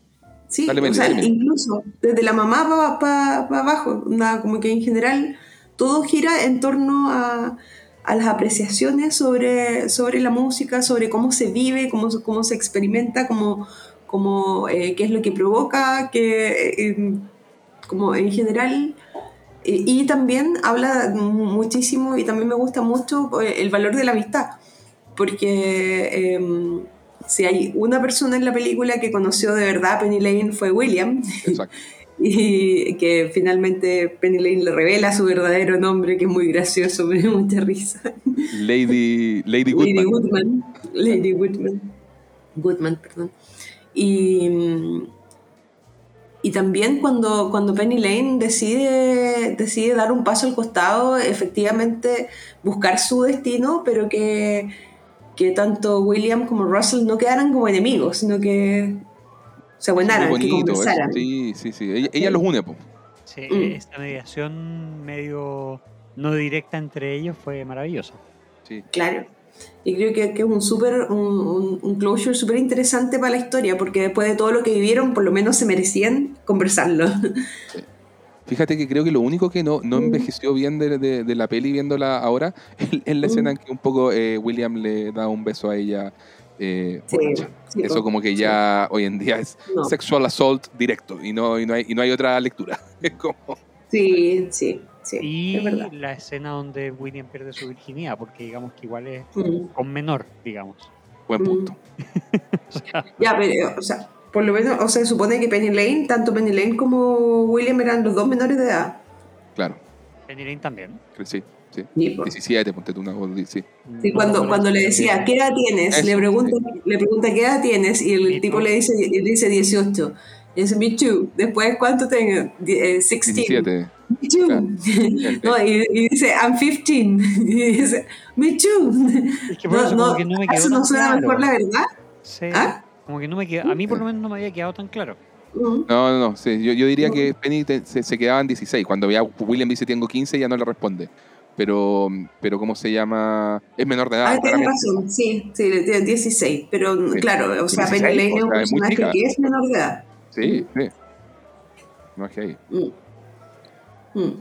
sí, Dale, o Meli, sea, dale, Meli. incluso desde la mamá para abajo, nada, como que en general todo gira en torno a, a las apreciaciones sobre, sobre la música, sobre cómo se vive, cómo, se- cómo se experimenta, cómo, cómo, eh, qué es lo que provoca, que, eh, como en general... Y también habla muchísimo y también me gusta mucho el valor de la amistad, porque em, si hay una persona en la película que conoció de verdad a Penny Lane fue William, Exacto. y que finalmente Penny Lane le revela su verdadero nombre, que es muy gracioso, me dio mucha risa. Lady, Lady Lady Goodman. Lady Woodman. Goodman, perdón. Y, y también cuando, cuando Penny Lane decide, decide dar un paso al costado, efectivamente buscar su destino, pero que, que tanto William como Russell no quedaran como enemigos, sino que se buenaran, que conversaran. Sí, sí, sí. Ella, ella los une, po. sí, Mm. esta mediación medio no directa entre ellos fue maravillosa. Sí. Claro. Y creo que, que es un súper un, un, un closure súper interesante para la historia, porque después de todo lo que vivieron, por lo menos se merecían conversarlo. Fíjate que creo que lo único que no, no Mm. envejeció bien de, de- de la peli viéndola ahora es, la Mm. escena en que un poco eh, William le da un beso a ella. eh, Sí, Eso po. como que ya hoy en día es No. sexual assault directo y no, y no, hay, y no hay otra lectura. Es como... Sí, sí, sí, Y es la escena donde William pierde su virginidad, porque digamos que igual es Mm, con menor, digamos. Buen Mm. punto. Ya, pero, o sea, por lo menos, o sea, se supone que Penny Lane, tanto Penny Lane como William eran los dos menores de edad. Claro, Penny Lane también. sí, sí. Sí, po. 17, ponte tú una voz, sí. Sí, cuando, cuando le decía, ¿qué edad tienes? Eso, le, pregunta, le pregunta, ¿qué edad tienes? Y el tipo le dice, le dice 18. Y dice, me too. Después, ¿cuánto tengo? Die- eh, 16. 17. Me too. Claro. No, y, y dice, I'm 15. Y dice, me too. Es que por No, eso no, no me quedó ¿Eso no suena claro. mejor la verdad? Sí, ¿Ah? Como que no me quedó, a mí por lo menos no me había quedado tan claro. No, no, no. sí, yo, yo diría que Penny te- se, se quedaba en 16. Cuando ya William dice tengo 15, ya no le responde. Pero, pero ¿cómo se llama? Es menor de edad. Ah, tienes razón, sí, sí, le tiene 16. Pero Sí. claro, o sea, 16, Penny Lane es un o sea, es muy personaje chica. que es menor de edad. Sí, sí. No es que ahí. Mm. Mm.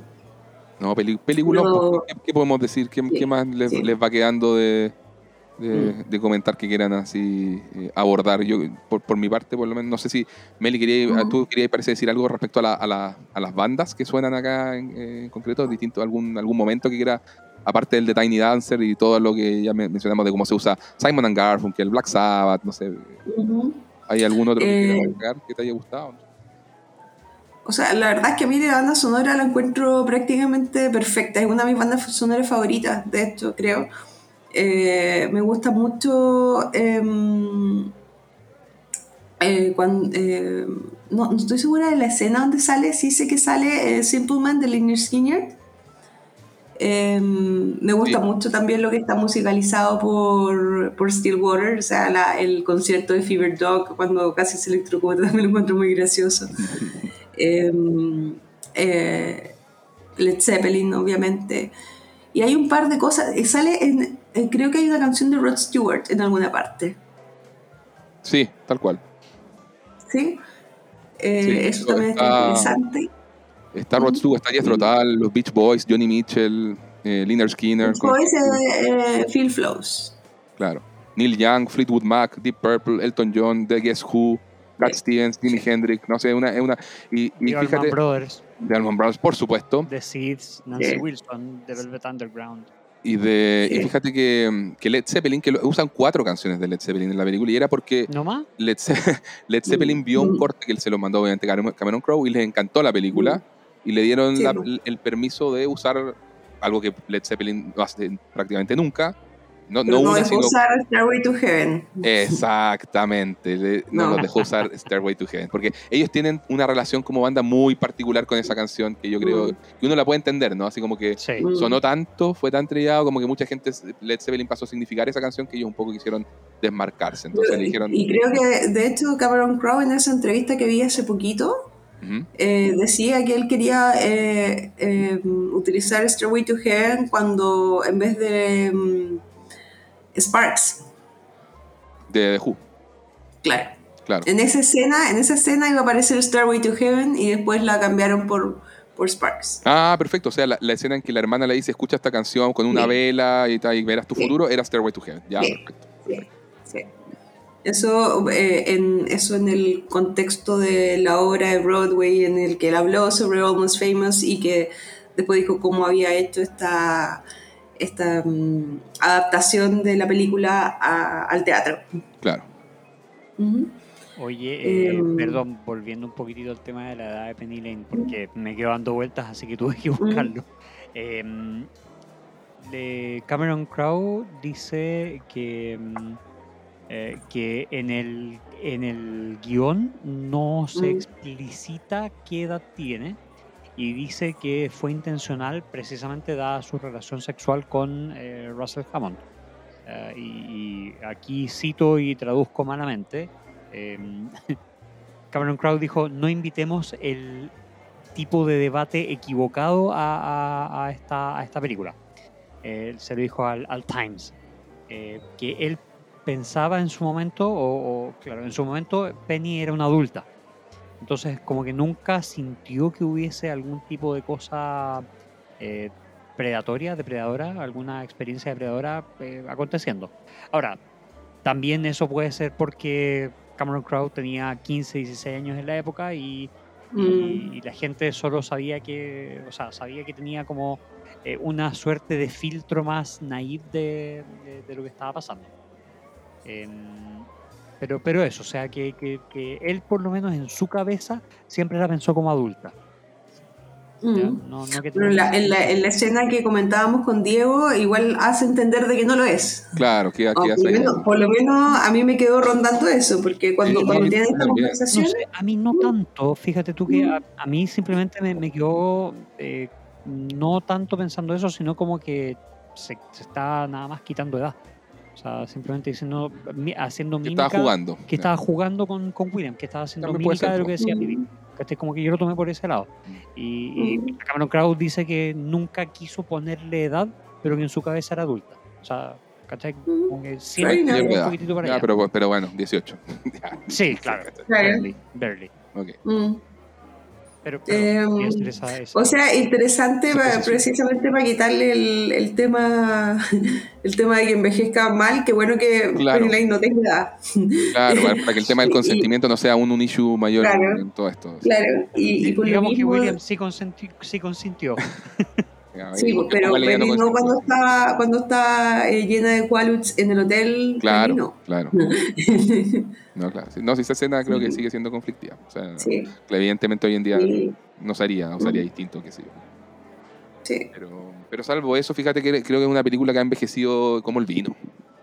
No, peli, película. ¿qué, qué podemos decir? ¿Qué, Sí, qué más les, sí. les va quedando de, de, Mm. de comentar que quieran así eh, abordar? Yo, por, por mi parte, por lo menos, no sé si Meli quería, Mm. tú querías parece decir algo respecto a, la- a, la- a las bandas que suenan acá en, eh, en concreto, distinto, algún, algún momento que quiera, aparte del de Tiny Dancer y todo lo que ya men- mencionamos de cómo se usa Simon and Garfunkel, Black Sabbath, no sé. ¿hay algún otro que Eh, agregar que te haya gustado? O sea, la verdad es que a mí la banda sonora la encuentro prácticamente perfecta. Es una de mis bandas sonoras favoritas, de hecho, creo. Eh, me gusta mucho. em, eh, cuan- eh, no, no estoy segura de la escena donde sale. Sí sé que sale eh, Simple Man de Lynyrd Skynyrd. Em, me gusta Sí. mucho también lo que está musicalizado por, por Stillwater, o sea, la- el concierto de Fever Dog cuando casi se electrocuta, también lo encuentro muy gracioso. Em, Led Zeppelin, obviamente. Y hay un par de cosas. Sale en. Eh, creo que hay una canción de Rod Stewart en alguna parte. Sí, tal cual. ¿Sí? Eh, Sí, eso también está está- interesante. Está Rod Stewart, está Jethro Tull, los Beach Boys, Johnny Mitchell, eh, Lynyrd Skinner. con- Después eh, eh, Phil Flows. Claro. Neil Young, Fleetwood Mac, Deep Purple, Elton John, The Guess Who, Cat Sí. Stevens, Jimi Hendrix, no sé, una, es una y, y The Allman fíjate, Brothers, de Allman Brothers, por supuesto, The Seeds, Nancy Sí. Wilson, The Velvet Underground. Y de y Sí. fíjate que, que Led Zeppelin, que lo- usan cuatro canciones de Led Zeppelin en la película, y era porque ¿No más? Led, Ze- Led Zeppelin vio un Mm. corte que él se lo mandó obviamente Cameron Crowe y les encantó la película y le dieron Sí, la- pues. el permiso de usar algo que Led Zeppelin no hace prácticamente nunca. No, no no una, dejó sino usar Stairway to Heaven. Exactamente, no, No. nos dejó usar Stairway to Heaven, porque ellos tienen una relación como banda muy particular con esa canción que yo creo Mm. que uno la puede entender, ¿no? Así como que Sí. Mm. sonó tanto, fue tan trillado, como que mucha gente, Led Zeppelin pasó a significar esa canción que ellos un poco quisieron desmarcarse, entonces le dijeron... Y creo que, de hecho, Cameron Crowe en esa entrevista que vi hace poquito eh, decía que él quería eh, eh, utilizar Stairway to Heaven cuando en vez de mm, Sparks. de The Who, Claro. claro. En esa escena, en esa escena iba a aparecer Stairway to Heaven y después la cambiaron por, por Sparks. Ah, perfecto, o sea, la, la escena en que la hermana le dice, escucha esta canción con una Sí. vela y, tal, y verás tu Sí. futuro, era Stairway to Heaven, ya, Sí. perfecto. Sí, sí. Eso, eh, en, eso en el contexto de la obra de Broadway en el que él habló sobre Almost Famous y que después dijo cómo había hecho esta, esta mm, adaptación de la película a- al teatro. Claro. Oye, eh, Em. perdón, volviendo un poquitito al tema de la edad de Penny Lane, porque me quedo dando vueltas, así que tuve que buscarlo. Em, de Cameron Crowe dice que, mm, eh, que en el, en el guion no se explicita qué edad tiene y dice que fue intencional precisamente dada su relación sexual con eh, Russell Hammond. Eh, y, y aquí cito y traduzco malamente. em, Cameron Crowe dijo, no invitemos el tipo de debate equivocado a, a- a esta, a esta película. Eh, se lo dijo al, al Times, eh, que él pensaba en su momento, o, o, claro, en su momento Penny era una adulta. Entonces como que nunca sintió que hubiese algún tipo de cosa eh, predatoria, depredadora, alguna experiencia depredadora eh, aconteciendo. Ahora, también eso puede ser porque Cameron Crowe tenía 15, 16 años en la época y, y- Mm. y la gente solo sabía que, o sea, sabía que tenía como eh, una suerte de filtro más naive de, de- de lo que estaba pasando. Em, pero, pero eso, o sea, que, que- que él por lo menos en su cabeza siempre la pensó como adulta. Mm. No, no que Pero en la, en, la, en la escena que comentábamos con Diego, igual hace entender de que no lo es. Claro, O queda por, lo ahí. menos, por lo menos a mí me quedó rondando eso, porque cuando, Sí, cuando sí, tienen esta conversación, No sé, a mí no tanto. Fíjate tú que a, a mí simplemente me, me quedó eh, no tanto pensando eso, sino como que se, se está nada más quitando edad. O sea, simplemente diciendo, haciendo Que mímica. estaba jugando. Que estaba jugando con, con William, que estaba haciendo También mímica de lo que decía Mm. Pibi. ¿Cachai? Como que yo lo tomé por ese lado. Y, y Mm. Cameron Crowe dice que nunca quiso ponerle edad, pero que en su cabeza era adulta. O sea, ¿cachai? Mm. Como que siempre un poquitito para ya, allá. pero, pero bueno, 18. Ya, Sí, claro. Barely, barely. ok. Mm. Pero, pero Em, quería hacer esa- esa- O sea, interesante Esa pa- posición. precisamente para quitarle el, el tema el tema de que envejezca mal, que bueno que Claro. Penny Lane no tenga edad. Claro, para para que el tema del Y- consentimiento no sea un, un issue mayor Claro. en, en todo esto. Claro, y, y por lo digamos que mismo... William sí, sí consintió. Sí, ahí, pero no cuando está, cuando está eh, llena de qualuts en el hotel, Claro, no. claro. No, claro. No, si esa escena creo que sigue siendo conflictiva. O sea, Sí, evidentemente hoy en día sí, no sería, o sería distinto, que sí. Pero, pero salvo eso, fíjate que creo que es una película que ha envejecido como el vino.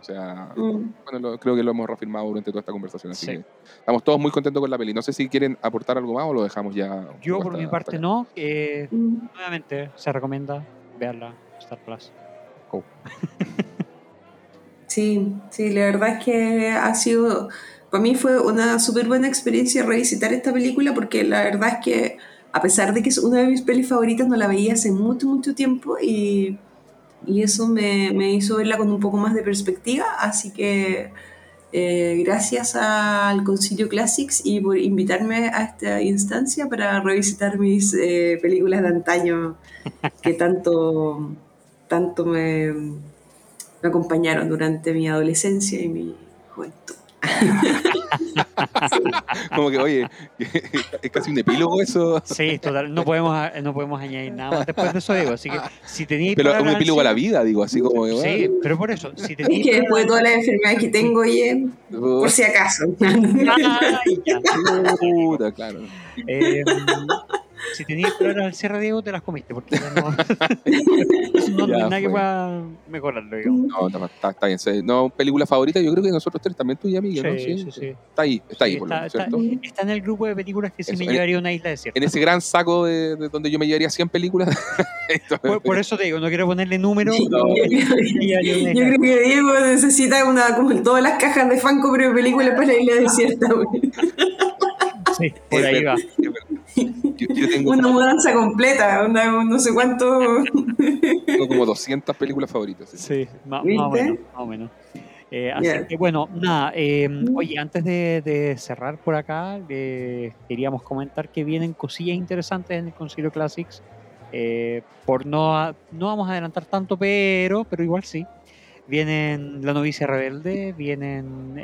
O sea, Mm. bueno, lo- creo que lo hemos reafirmado durante toda esta conversación. Así Sí. que estamos todos muy contentos con la peli. No sé si quieren aportar algo más o lo dejamos ya. Yo, hasta- por mi parte, no. Eh, Mm. nuevamente, se recomienda verla, Star Plus. Go. Sí, sí, la verdad es que ha sido, para mí fue una súper buena experiencia revisitar esta película porque la verdad es que a pesar de que es una de mis pelis favoritas, no la veía hace mucho, mucho tiempo y, y eso me, me, hizo verla con un poco más de perspectiva. Así que eh, gracias al Concilio Classics y por invitarme a esta instancia para revisitar mis eh, películas de antaño que tanto, tanto me, me acompañaron durante mi adolescencia y mi juventud. Como que, oye, es casi un epílogo eso. Sí, total. No podemos, no podemos añadir nada más después de eso, digo. Así que si tenéis. Pero un epílogo a la vida, digo, así como. Que, sí, pero por eso. Si es que después de todas las enfermedades que tengo, oye, por si acaso. Puta, claro. Eh, si tenías que al cierre, Diego, te las comiste, porque no, no, hay nada que pueda mejorarlo, digamos. No, está, está, bien. No, película favorita, yo creo que nosotros tres también, tú y Miguel, ¿no? Sí, sí, sí. Está ahí, está ahí, por ¿cierto? Está, en el grupo de películas que sí me llevaría a una isla desierta. En ese gran saco de, de donde yo me llevaría 100 películas. por, por, eso te digo, no quiero ponerle número. No. yo, creo que Diego necesita una, como todas las cajas de Funko, pero películas para la isla desierta. Sí, por ahí va. Una mudanza completa, no sé cuánto. Tengo como 200 películas favoritas. Sí, más, o menos. Más o menos. Eh, así que bueno, nada, eh, oye, antes de, cerrar por acá, queríamos comentar que vienen cosillas interesantes en el Concilio Classics. Eh, por no, no vamos a adelantar tanto, pero, pero igual sí. Vienen La novicia rebelde, vienen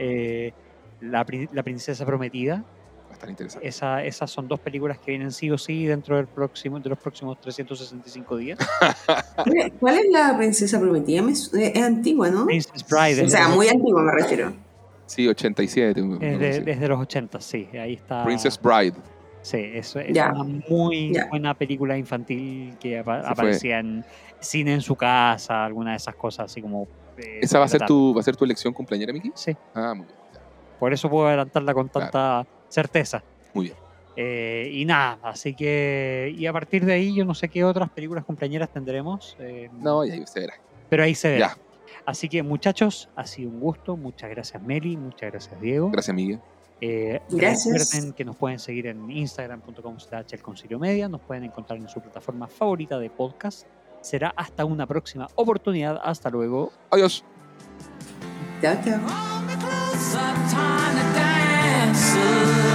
la, la princesa prometida, interesante. Esa, esas son dos películas que vienen sí o sí dentro del próximo, de los próximos 365 días. ¿Cuál es la princesa prometida? Es, antigua, ¿no? Princess Bride. O sea, muy antigua me refiero. Sí, 87. Es de, los 80, sí. Ahí está. Princess Bride. Sí, eso es una muy buena película infantil que aparecía en cine en su casa, alguna de esas cosas así como... Eh, ¿Esa va a, ser tu, va a ser tu elección cumpleañera, Miki? Sí. Ah, muy bien. Por eso puedo adelantarla con tanta certeza. Muy bien. Eh, y nada, así que. Y a partir de ahí, yo no sé qué otras películas compañeras tendremos. Eh, no, y ahí se verá. Pero ahí se verá. Así que, muchachos, ha sido un gusto. Muchas gracias, Meli. Muchas gracias, Diego. Gracias, Miguel. Eh, gracias. Recuerden que nos pueden seguir en instagram.com slash el concilio media. Nos pueden encontrar en su plataforma favorita de podcast. Será hasta una próxima oportunidad. Hasta luego. Adiós. Chao, chao. answers.